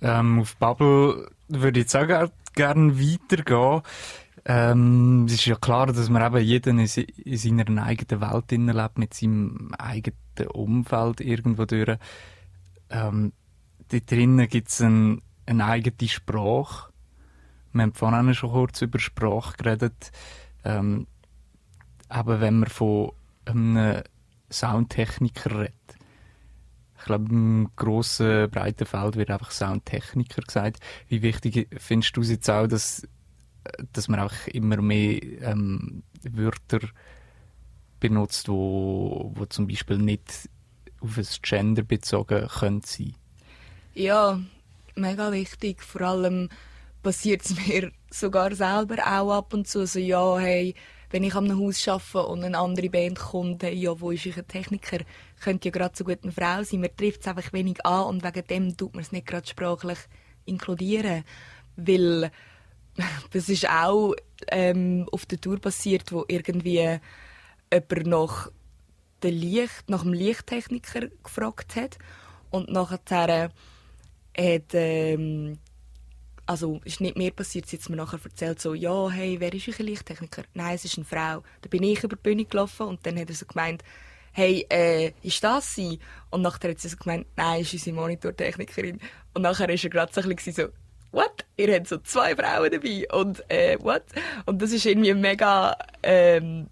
ähm, auf Bubble würde ich jetzt auch gerne weitergehen. Ähm, es ist ja klar, dass man eben jeder in, in seiner eigenen Welt lebt, mit seinem eigenen Umfeld irgendwo durch. Ähm, dort drinnen gibt es ein, eine eigene Sprache. Wir haben vorhin schon kurz über Sprache geredet. Ähm, aber wenn man von einem Soundtechniker redet, ich glaube, im grossen, breiten Feld wird einfach Soundtechniker gesagt. Wie wichtig findest du es jetzt auch, dass dass man auch immer mehr ähm, Wörter benutzt, wo, wo zum Beispiel nicht auf ein Gender bezogen können sein.
Ja, mega wichtig. Vor allem passiert es mir sogar selber auch ab und zu. So, ja, hey, wenn ich einem Haus arbeite und eine andere Band kommt, ja, wo ist ein Techniker? Könnte ja gerade so gut eine Frau sein. Man trifft es einfach wenig an und wegen dem tut man es nicht gerade sprachlich inkludieren. Weil das ist auch ähm, auf der Tour passiert, wo irgendwie jemand nach, der Licht, nach dem Lichttechniker gefragt hat. Und nachher hat, ähm, also ist nicht mehr passiert, sie hat mir nachher erzählt, so, ja, hey, wer ist euer Lichttechniker? Nein, es ist eine Frau. Da bin ich über die Bühne gelaufen und dann hat er so gemeint, hey, äh, ist das sie? Und nachher hat sie so gemeint, nein, ist unsere Monitortechnikerin. Und nachher ist er gerade so ein bisschen so, what? Ihr habt so zwei Frauen dabei und äh, what? Und das ist irgendwie mega, ähm,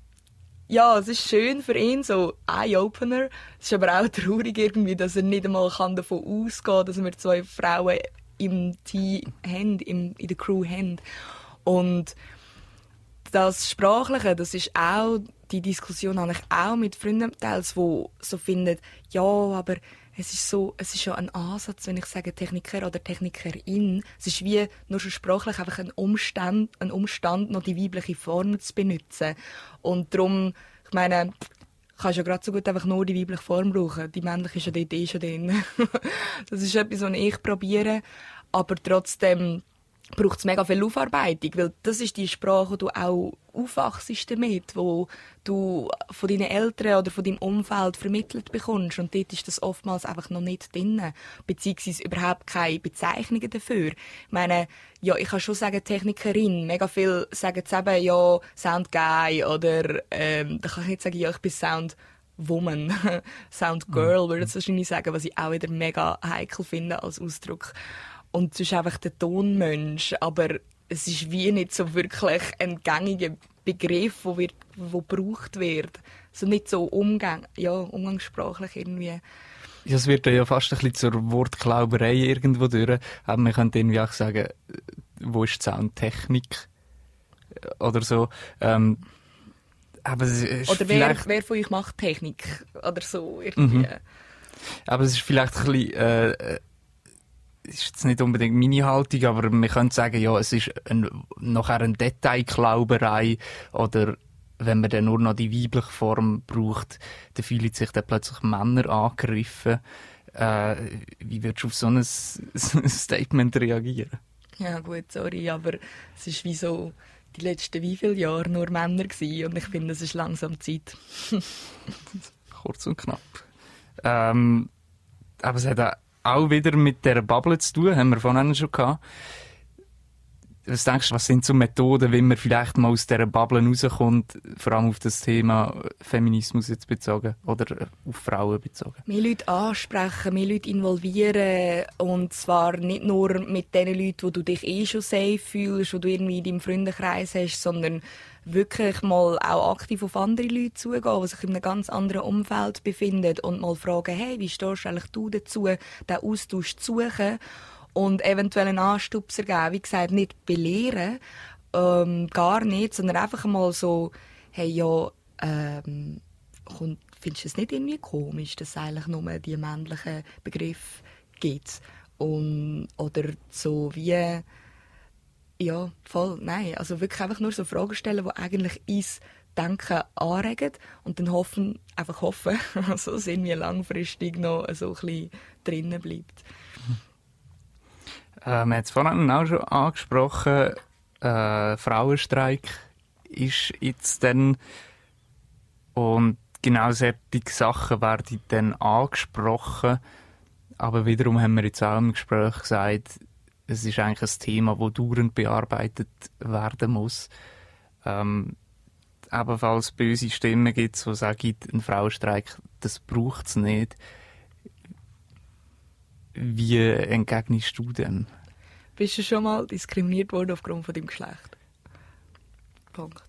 ja, es ist schön für ihn, so Eye-Opener. Es ist aber auch traurig irgendwie, dass er nicht einmal davon ausgehen kann, dass wir zwei Frauen im Team haben, im, in der Crew haben. Und das Sprachliche, das ist auch, die Diskussion habe ich auch mit Freunden teils, die so finden, ja, aber es ist so, es ist ja ein Ansatz, wenn ich sage Techniker oder Technikerin. Es ist wie nur schon sprachlich einfach ein Umstand, ein Umstand, noch die weibliche Form zu benutzen. Und darum, ich meine, kannst ja gerade so gut einfach nur die weibliche Form brauchen. Die männliche ist ja dort eh schon drin. das ist etwas, was ich probiere. Aber trotzdem, braucht es mega viel Aufarbeitung, weil das ist die Sprache, die du auch aufwachst damit, wo du von deinen Eltern oder von deinem Umfeld vermittelt bekommst. Und dort ist das oftmals einfach noch nicht drin, beziehungsweise überhaupt keine Bezeichnungen dafür. Ich meine, ja, ich kann schon sagen Technikerin, mega viel sagen es eben, ja, Sound Guy oder ähm, da kann ich nicht sagen, ja, ich bin Sound Woman, Sound Girl, würde ich wahrscheinlich sagen, was ich auch wieder mega heikel finde als Ausdruck und es ist einfach der Tonmensch, aber es ist wie nicht so wirklich ein gängiger Begriff, der wird, wo gebraucht wird. So nicht so umgang, ja, umgangssprachlich irgendwie.
Ja, es wird ja fast ein bisschen zur Wortklauberei irgendwo durch. Aber man könnte irgendwie auch sagen, wo ist die Soundtechnik? Oder so. Ähm, aber
oder wer, wer von euch macht Technik? Oder so irgendwie. Mhm.
Aber es ist vielleicht ein bisschen... Äh, ist jetzt nicht unbedingt meine Haltung, aber man könnte sagen, ja, es ist ein, nachher eine Detailklauberei oder wenn man dann nur noch die weibliche Form braucht, dann fühlen sich dann plötzlich Männer angegriffen. Äh, wie würdest du auf so ein, so ein Statement reagieren?
Ja gut, sorry, aber es ist wie so die letzten wie viele Jahre nur Männer gewesen und ich finde, es ist langsam Zeit.
Kurz und knapp. Ähm, aber es hat auch auch wieder mit der Bubble zu tun, haben wir vorhin schon gehabt. Was denkst du, was sind so Methoden, wie man vielleicht mal aus dieser Bubble rauskommt, vor allem auf das Thema Feminismus jetzt bezogen oder auf Frauen bezogen?
Mehr Leute ansprechen, mehr Leute involvieren und zwar nicht nur mit den Leuten, wo du dich eh schon safe fühlst, wo du irgendwie in deinem Freundenkreis hast, sondern wirklich mal auch aktiv auf andere Leute zugehen, die sich in einem ganz anderen Umfeld befinden und mal fragen, hey, wie stehst du eigentlich dazu, den Austausch zu suchen und eventuell einen Anstupser geben. Wie gesagt, nicht belehren, ähm, gar nicht, sondern einfach mal so, hey, ja, ähm, findest du es nicht irgendwie komisch, dass es eigentlich nur die männlichen Begriffe gibt? Und, oder so wie, ja, voll, nein, also wirklich einfach nur so Fragen stellen, die eigentlich ins Denken anregen und dann hoffen, einfach hoffen, also sind wir langfristig noch so ein bisschen drinnen bleibt.
Äh, wir haben es vorhin auch schon angesprochen, äh, Frauenstreik ist jetzt dann und genau solche Sachen werden dann angesprochen. Aber wiederum haben wir jetzt auch im Gespräch gesagt, es ist eigentlich ein Thema, das dauernd bearbeitet werden muss. Ähm, ebenfalls böse Stimmen gibt, die sagen, ein Frauenstreik, das braucht es nicht. Wie entgegnest du denn?
Bist du schon mal diskriminiert worden aufgrund von deinem Geschlecht? Punkt.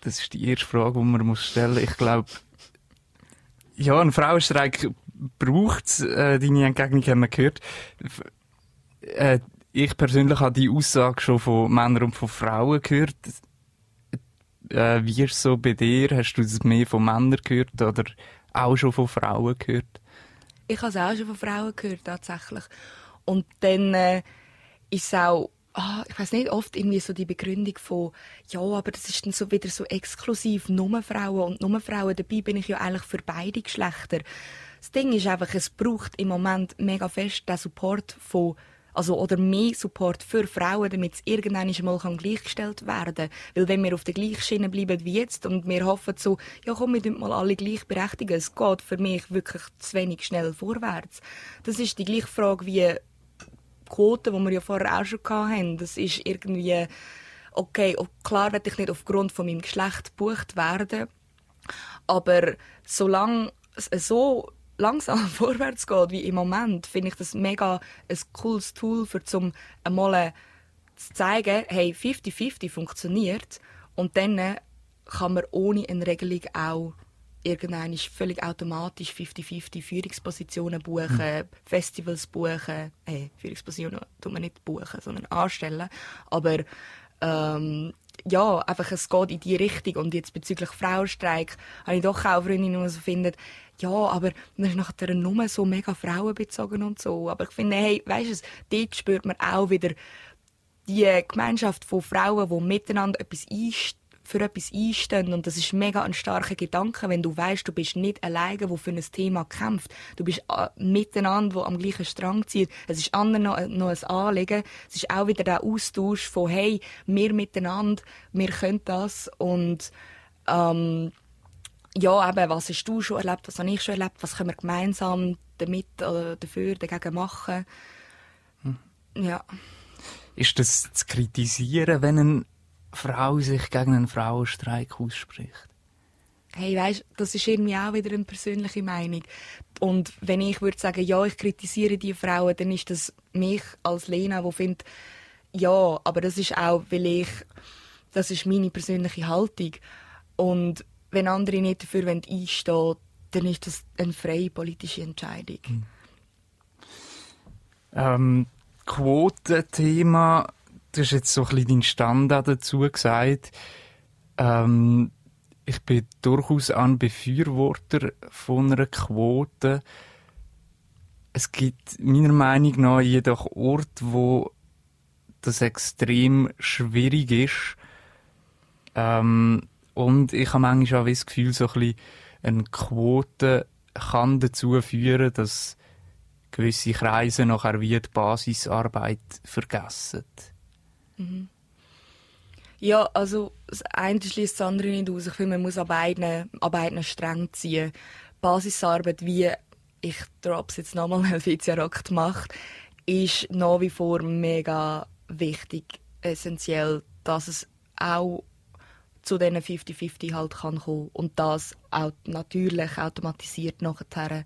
Das ist die erste Frage, die man muss stellen muss. Ich glaube, ja, ein Frauenstreik braucht es. Äh, deine Entgegnung haben wir gehört. Äh, ich persönlich habe die Aussage schon von Männern und von Frauen gehört. Äh, wie ist es so bei dir? Hast du das mehr von Männern gehört oder auch schon von Frauen gehört?
Ich habe es auch schon von Frauen gehört, tatsächlich. Und dann äh, ist es auch, ah, ich weiß nicht, oft irgendwie so die Begründung von, ja, aber das ist dann so wieder so exklusiv, nur Frauen und nur Frauen. Dabei bin ich ja eigentlich für beide Geschlechter. Das Ding ist einfach, es braucht im Moment mega fest den Support von also, oder mehr Support für Frauen, damit es irgendwann mal gleichgestellt werden kann. Weil wenn wir auf der gleichen Schiene bleiben wie jetzt und wir hoffen so, ja komm, wir tun mal alle gleichberechtigen, es geht für mich wirklich zu wenig schnell vorwärts. Das ist die gleiche Frage wie Quote, die wir ja vorher auch schon hatten. Das ist irgendwie, okay, klar werde ich nicht aufgrund von meinem Geschlecht gebucht werden, aber solange es so langsam vorwärts geht wie im Moment, finde ich das mega ein cooles Tool, für zum einmal zu zeigen, hey, 50-50 funktioniert und dann kann man ohne eine Regelung auch irgendwann völlig automatisch 50-50 Führungspositionen buchen, mhm. Festivals buchen. Hey, Führungspositionen tun wir nicht buchen, sondern anstellen. Aber ähm, ja, einfach es geht in die Richtung. Und jetzt bezüglich Frauenstreik habe ich doch auch Freundinnen, die so finden, ja, aber man ist nachher nur so mega frauenbezogen und so. Aber ich finde, hey, weißt du, dort spürt man auch wieder die Gemeinschaft von Frauen, die miteinander etwas einstehen für etwas einstehen. Und das ist mega ein starker Gedanke, wenn du weißt, du bist nicht alleine, wo für ein Thema kämpft. Du bist äh, miteinander, wo am gleichen Strang zieht. Es ist anderen noch, noch ein Anliegen. Es ist auch wieder der Austausch von, hey, wir miteinander, wir können das. Und, ähm, ja, eben, was hast du schon erlebt, was habe ich schon erlebt, was können wir gemeinsam damit oder dafür, dagegen machen. Hm. Ja.
Ist das zu kritisieren, wenn ein Frau sich gegen einen Frauenstreik ausspricht?
Hey, weißt, das ist irgendwie auch wieder eine persönliche Meinung. Und wenn ich würde sagen, ja, ich kritisiere die Frauen, dann ist das mich als Lena, wo findet, ja, aber das ist auch, weil ich, das ist meine persönliche Haltung. Und wenn andere nicht dafür einstehen wollen, dann ist das eine freie politische Entscheidung. Hm.
Ähm, Quotenthema du hast jetzt so ein bisschen deinen Standard dazu gesagt. Ähm, ich bin durchaus ein Befürworter von einer Quote. Es gibt meiner Meinung nach jedoch Ort, wo das extrem schwierig ist. Ähm, und ich habe manchmal auch das Gefühl, so ein bisschen eine Quote kann dazu führen, dass gewisse Kreise nachher wie die Basisarbeit vergessen. Mhm.
Ja, also das eine schließt das andere nicht aus. Ich finde, man muss an beiden, an beiden Strängen ziehen. Basisarbeit, wie ich Drops jetzt nochmal Helvetia Rock macht, ist nach wie vor mega wichtig, essentiell, dass es auch zu diesen 50-50 halt kann kommen und das auch natürlich automatisiert nachher.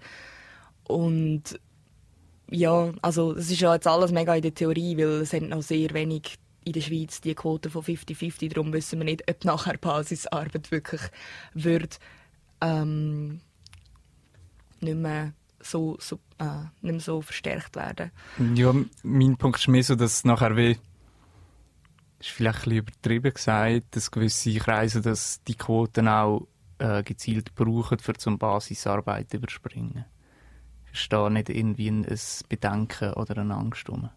Und ja, also es ist ja jetzt alles mega in der Theorie, weil es sind noch sehr wenig in der Schweiz die Quote von 50-50. Darum wissen wir nicht, ob nachher Basisarbeit wirklich wird, ähm, nicht, mehr so, so, äh, nicht mehr so verstärkt werden.
Ja, mein Punkt ist mehr so, dass nachher wie ist vielleicht ein bisschen übertrieben gesagt, dass gewisse Kreise dass die Quoten auch äh, gezielt brauchen, für zum Basisarbeit zu überspringen. Ist da nicht irgendwie ein, ein Bedenken oder eine Angst rum?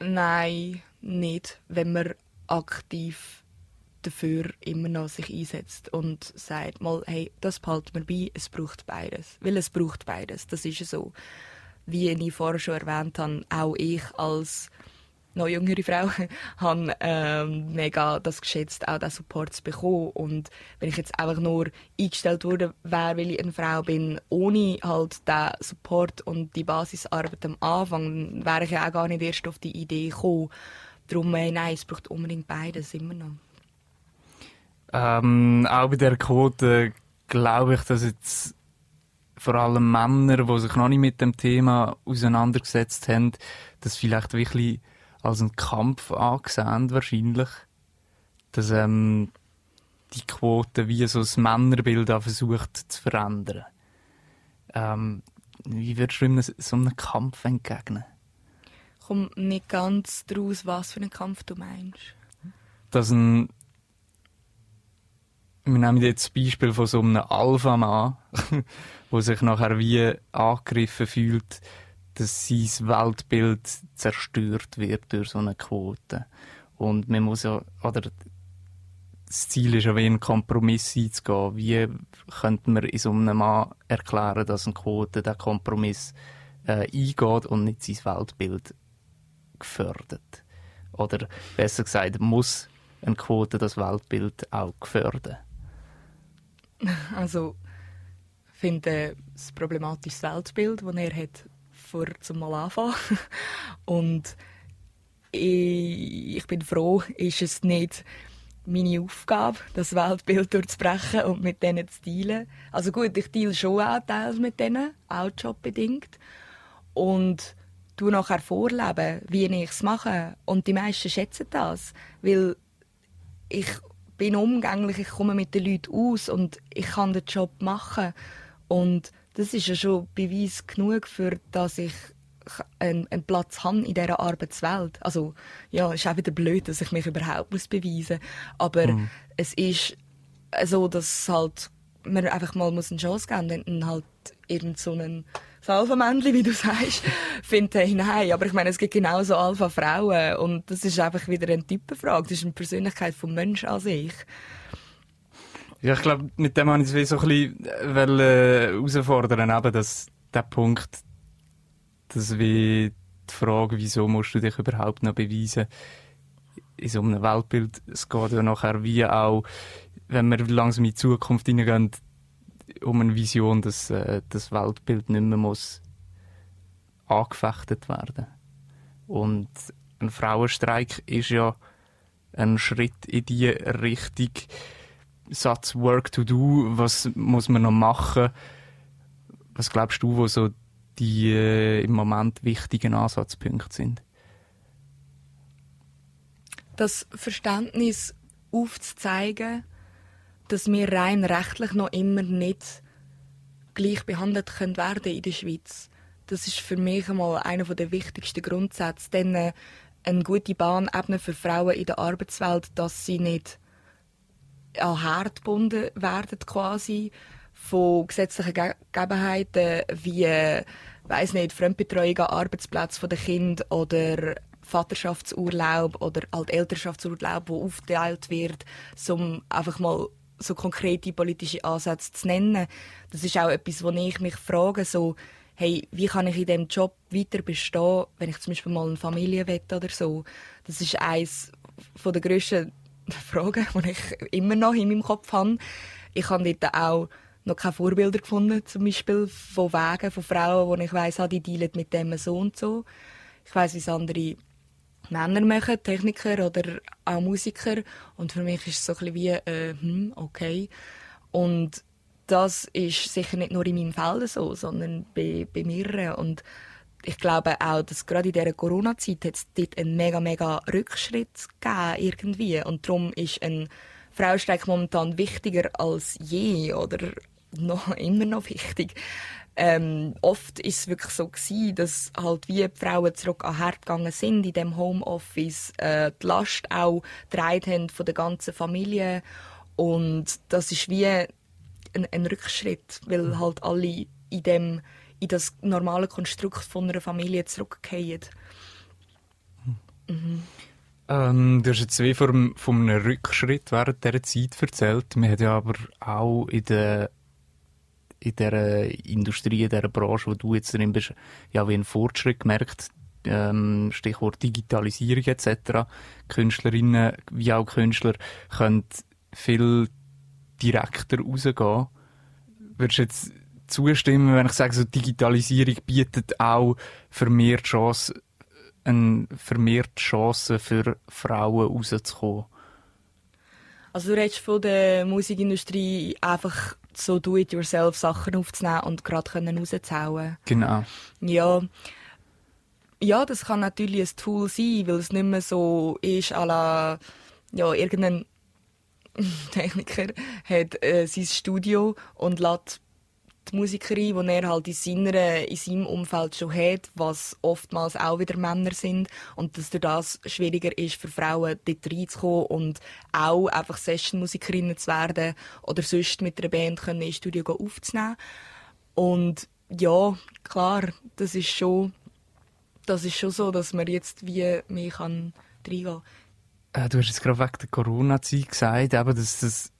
Nein, nicht, wenn man aktiv dafür immer noch sich einsetzt und sagt mal, hey, das behalten wir bei, es braucht beides. Weil es braucht beides, das ist so. Wie ich vorher schon erwähnt habe, auch ich als noch jüngere Frau habe ähm, mega das geschätzt, auch diesen Support zu bekommen. Und wenn ich jetzt einfach nur eingestellt wurde, wäre, weil ich eine Frau bin, ohne halt den Support und die Basisarbeit am Anfang, wäre ich ja auch gar nicht erst auf die Idee gekommen. Darum, äh, nein, es braucht unbedingt beides, immer noch.
Ähm, auch bei der Quote glaube ich, dass jetzt vor allem Männer, die sich noch nicht mit dem Thema auseinandergesetzt haben, das vielleicht wirklich als einen Kampf angesehen, wahrscheinlich. Dass ähm, die Quote wie so das Männerbild versucht zu verändern. Ähm, wie würdest du ihm so einen Kampf entgegnen?
Ich komme nicht ganz daraus, was für einen Kampf du meinst.
Dass ein wir nehmen jetzt das Beispiel von so einem Alpha-Mann, der sich nachher wie angegriffen fühlt, dass sein Weltbild zerstört wird durch so eine Quote. Und man muss ja, oder das Ziel ist ja wie einen Kompromiss einzugehen. Wie könnte man in so einem Mann erklären, dass eine Quote den Kompromiss äh, eingeht und nicht sein Weltbild gefördert? Oder besser gesagt, muss eine Quote das Weltbild auch gefördern?
Also, finde äh, das problematische Weltbild, das er hat, vor zum Mal. Und ich, ich bin froh, ist es nicht meine Aufgabe, das Weltbild durchzubrechen und mit denen zu dealen. Also gut, ich deal schon auch teils mit denen, auch jobbedingt. Und du nachher vorleben, wie ich es mache. Und die meisten schätzen das, weil ich bin umgänglich, ich komme mit den Leuten aus und ich kann den Job machen. Und das ist ja schon Beweis genug, für dass ich einen, einen Platz habe in dieser Arbeitswelt. Also, ja, es ist auch wieder blöd, dass ich mich überhaupt muss beweisen muss. Aber mhm. es ist so, dass halt man einfach mal eine Chance geben muss und halt irgend so einen Alpha-Männchen, wie du sagst, findet hey, nein. Aber ich meine, es gibt genauso Alpha-Frauen und das ist einfach wieder eine Typenfrage. Das ist eine Persönlichkeit vom Menschen an sich.
Ja, ich glaube, mit dem habe ich es so ein bisschen äh, herausfordern, eben, dass der Punkt, dass wie die Frage, wieso musst du dich überhaupt noch beweisen, in so einem Weltbild, es geht ja nachher wie auch, wenn wir langsam in die Zukunft hineingehen, um eine Vision, dass äh, das Weltbild nicht mehr muss angefechtet werden. Und ein Frauenstreik ist ja ein Schritt in die Richtung, Satz Work to do, was muss man noch machen? Was glaubst du, wo so die äh, im Moment wichtigen Ansatzpunkte sind?
Das Verständnis aufzuzeigen, dass wir rein rechtlich noch immer nicht gleich behandelt können werden in der Schweiz. Das ist für mich einmal einer der wichtigsten Grundsätze, denn äh, eine gute Bahn ebnen für Frauen in der Arbeitswelt, dass sie nicht an Herd gebunden werden quasi von gesetzlichen Gegebenheiten wie weiß nicht Fremdbetreuung an Arbeitsplätzen der Kind oder Vaterschaftsurlaub oder halt Elternschaftsurlaub, wo aufgeteilt wird, um einfach mal so konkrete politische Ansätze zu nennen. Das ist auch etwas, wo ich mich frage, so, hey, wie kann ich in diesem Job weiter bestehen, wenn ich zum Beispiel mal eine Familie wette oder so. Das ist eines der grössten Fragen, die ich immer noch in meinem Kopf habe. Ich habe dort auch noch keine Vorbilder gefunden, zum Beispiel von Wegen, von Frauen, wo ich weiss, ah, die dealen mit dem so und so. Ich weiss, wie es andere Männer machen, Techniker oder auch Musiker. Und für mich ist es so ein bisschen wie, äh, hm, okay. Und das ist sicher nicht nur in meinem Fall so, sondern bei, bei mehreren. Und ich glaube auch, dass gerade in dieser Corona-Zeit es dort einen mega, mega Rückschritt gegeben irgendwie. Und darum ist ein Frauenstreik momentan wichtiger als je oder noch, immer noch wichtig. Ähm, oft ist es wirklich so gewesen, dass halt wie die Frauen zurück an Herd gegangen sind in dem Homeoffice, äh, die Last auch haben von der ganzen Familie Und das ist wie ein, ein Rückschritt, weil halt alle in, dem, in das normale Konstrukt von einer Familie zurückkehren.
Ähm, du hast jetzt wie von, von einem Rückschritt während dieser Zeit erzählt. Wir haben ja aber auch in der in dieser Industrie, in dieser Branche, wo du jetzt drin bist, ja wie einen Fortschritt gemerkt. Ähm, Stichwort Digitalisierung etc. Künstlerinnen wie auch Künstler können viel direkter rausgehen. Würdest du jetzt zustimmen, wenn ich sage, so Digitalisierung bietet auch vermehrt Chancen, eine vermehrte Chance für Frauen rauszukommen?
Also du redest von der Musikindustrie einfach so do-it-yourself Sachen aufzunehmen und gerade rauszuhauen.
Genau.
Ja. Ja, das kann natürlich ein Tool sein, weil es nicht mehr so ist, à la, ja, irgendein Techniker hat äh, sein Studio und lässt die Musikerin, die er halt in, seiner, in seinem Umfeld schon hat, was oftmals auch wieder Männer sind und dass durch das schwieriger ist für Frauen dort reinzukommen und auch einfach Session-Musikerinnen zu werden oder sonst mit einer Band können ins Studio aufzunehmen. Und ja, klar, das ist schon, das ist schon so, dass man jetzt wie mehr kann reingehen
kann. Äh, du hast jetzt gerade wegen der Corona-Zeit gesagt, eben, dass das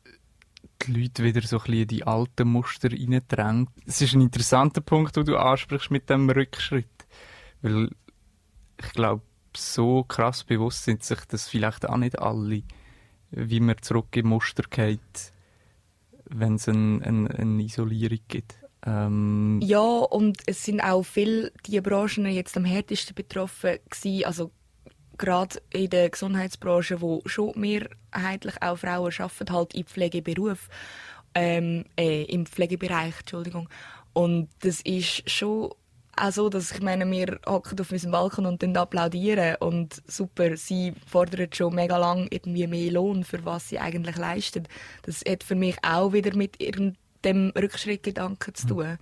die Leute wieder so ein in die alten Muster reindrängt. Es ist ein interessanter Punkt, den du ansprichst mit dem Rückschritt. Weil ich glaube, so krass bewusst sind sich das vielleicht auch nicht alle, wie man zurück im Muster geht, wenn es eine, eine, eine Isolierung gibt.
Ähm ja, und es sind auch viele die Branchen jetzt am härtesten betroffen gewesen. Also gerade in der Gesundheitsbranche, wo schon mehrheitlich auch Frauen arbeiten, halt im Pflegeberuf, ähm, äh, im Pflegebereich, Entschuldigung. Und das ist schon auch so, dass ich meine, wir hocken auf unserem Balkon und dann applaudieren und super, sie fordern schon mega lang irgendwie mehr Lohn für was sie eigentlich leisten. Das hat für mich auch wieder mit dem Rückschrittgedanken zu tun.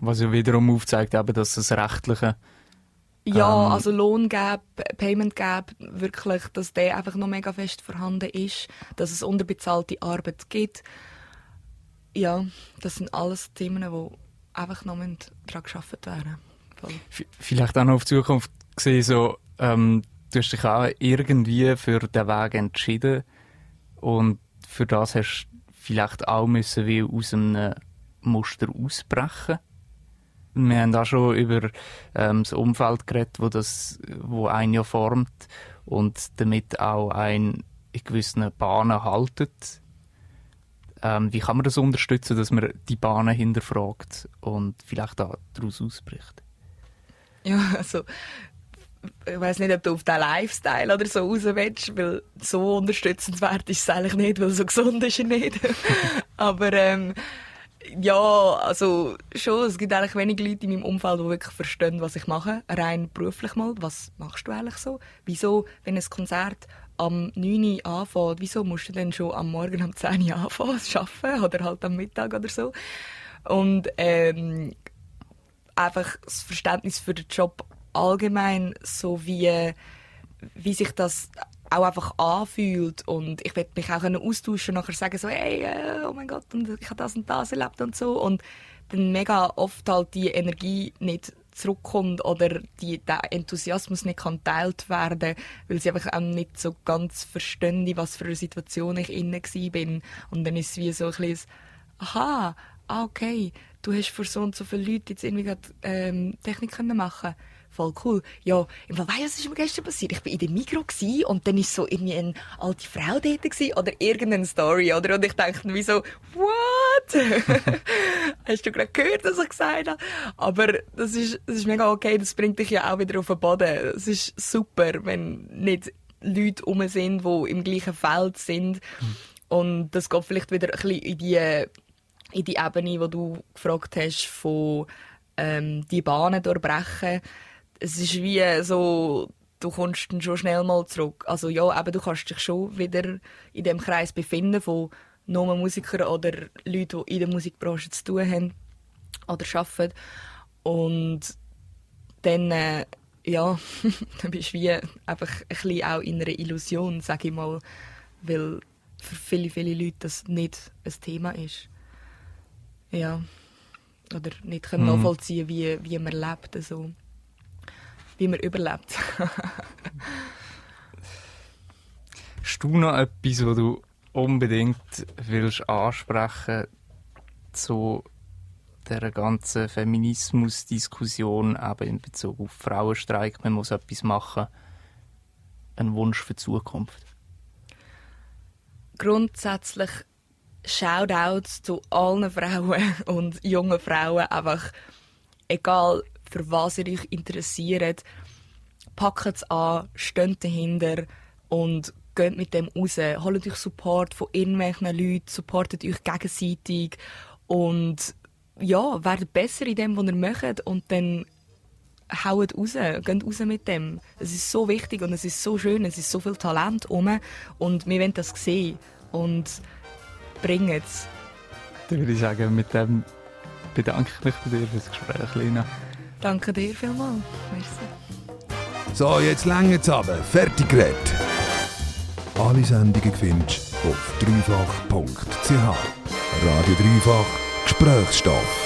Was ja wiederum aufzeigt, eben, dass das rechtliche
ja, ähm, also Payment Gap, wirklich, dass der einfach noch mega fest vorhanden ist, dass es unterbezahlte Arbeit gibt. Ja, das sind alles Themen, die einfach noch daran geschafft werden.
Vielleicht auch noch auf die Zukunft gesehen, so, ähm, du hast dich auch irgendwie für den Weg entschieden und für das hast du vielleicht auch müssen wie aus einem Muster ausbrechen wir haben auch schon über ähm, das Umfeld geredet, wo, das, wo ein ja formt und damit auch ein in gewissen Bahnen haltet. Ähm, wie kann man das unterstützen, dass man die Bahnen hinterfragt und vielleicht auch daraus ausbricht?
Ja, also ich weiß nicht, ob du auf den Lifestyle oder so raus willst, weil so unterstützenswert ist es eigentlich nicht, weil so gesund ist er nicht. Aber ähm, ja, also schon. Es gibt eigentlich wenig Leute in meinem Umfeld, die wirklich verstehen, was ich mache. Rein beruflich mal. Was machst du eigentlich so? Wieso, wenn ein Konzert am 9 Uhr anfängt, wieso musst du dann schon am Morgen um 10 Uhr anfangen zu arbeiten? Oder halt am Mittag oder so. Und ähm, einfach das Verständnis für den Job allgemein, so wie, wie sich das auch einfach anfühlt und ich werde mich auch austauschen und nachher sagen so hey äh, oh mein Gott und ich habe das und das erlebt und so. Und dann mega oft halt die Energie nicht zurückkommt oder die, der Enthusiasmus nicht kann teilt werden, weil sie einfach auch nicht so ganz verstehen, was für eine Situation ich inne bin. Und dann ist es wie so ein bisschen aha, ah, okay, du hast für so und so viele Leute jetzt irgendwie grad, ähm, Technik können machen voll cool. Ja, im Fall, weißt du, was ist mir gestern passiert? Ich war in dem Mikro und dann war so irgendwie eine alte Frau dort gewesen, oder irgendeine Story, oder? Und ich dachte wie so, what? Hast du gerade gehört, was ich gesagt habe? Aber das ist, das ist mega okay, das bringt dich ja auch wieder auf den Boden. Es ist super, wenn nicht Leute um sind, die im gleichen Feld sind. Mhm. Und das geht vielleicht wieder ein bisschen in die, in die Ebene, wo du gefragt hast, von ähm, die Bahnen durchbrechen es ist wie so, du kommst dann schon schnell mal zurück. Also ja, eben, du kannst dich schon wieder in dem Kreis befinden von nur Musikern oder Leuten, die in der Musikbranche zu tun haben oder arbeiten. Und dann, äh, ja, dann bist du wie einfach ein bisschen auch in einer Illusion, sage ich mal. Weil für viele, viele Leute das nicht ein Thema ist. Ja. Oder nicht können
Mhm.
nachvollziehen, wie, wie man lebt. Also, wie man überlebt.
Hast du noch etwas, was du unbedingt willst ansprechen zu der ganzen Feminismus-Diskussion, in Bezug auf Frauenstreik, man muss etwas machen, ein Wunsch für die Zukunft?
grundsätzlich Shoutouts zu allen Frauen und jungen Frauen. Einfach, egal für was ihr euch interessiert, packt es an, steht dahinter und geht mit dem raus. Holt euch Support von irgendwelchen Leuten, supportet euch gegenseitig und ja, werdet besser in dem, was ihr macht und dann haut raus, geht raus mit dem. Es ist so wichtig und es ist so schön, es ist so viel Talent um und wir wollen das sehen und bringen es.
Dann würde ich sagen, mit dem bedanke ich mich bei dir für das Gespräch, Lina.
Danke dir vielmals. Merci.
So, jetzt länger aber. Fertig geredet. Alle Sendungen findest du auf dreifach.ch. Radio Dreifach Gesprächsstoff.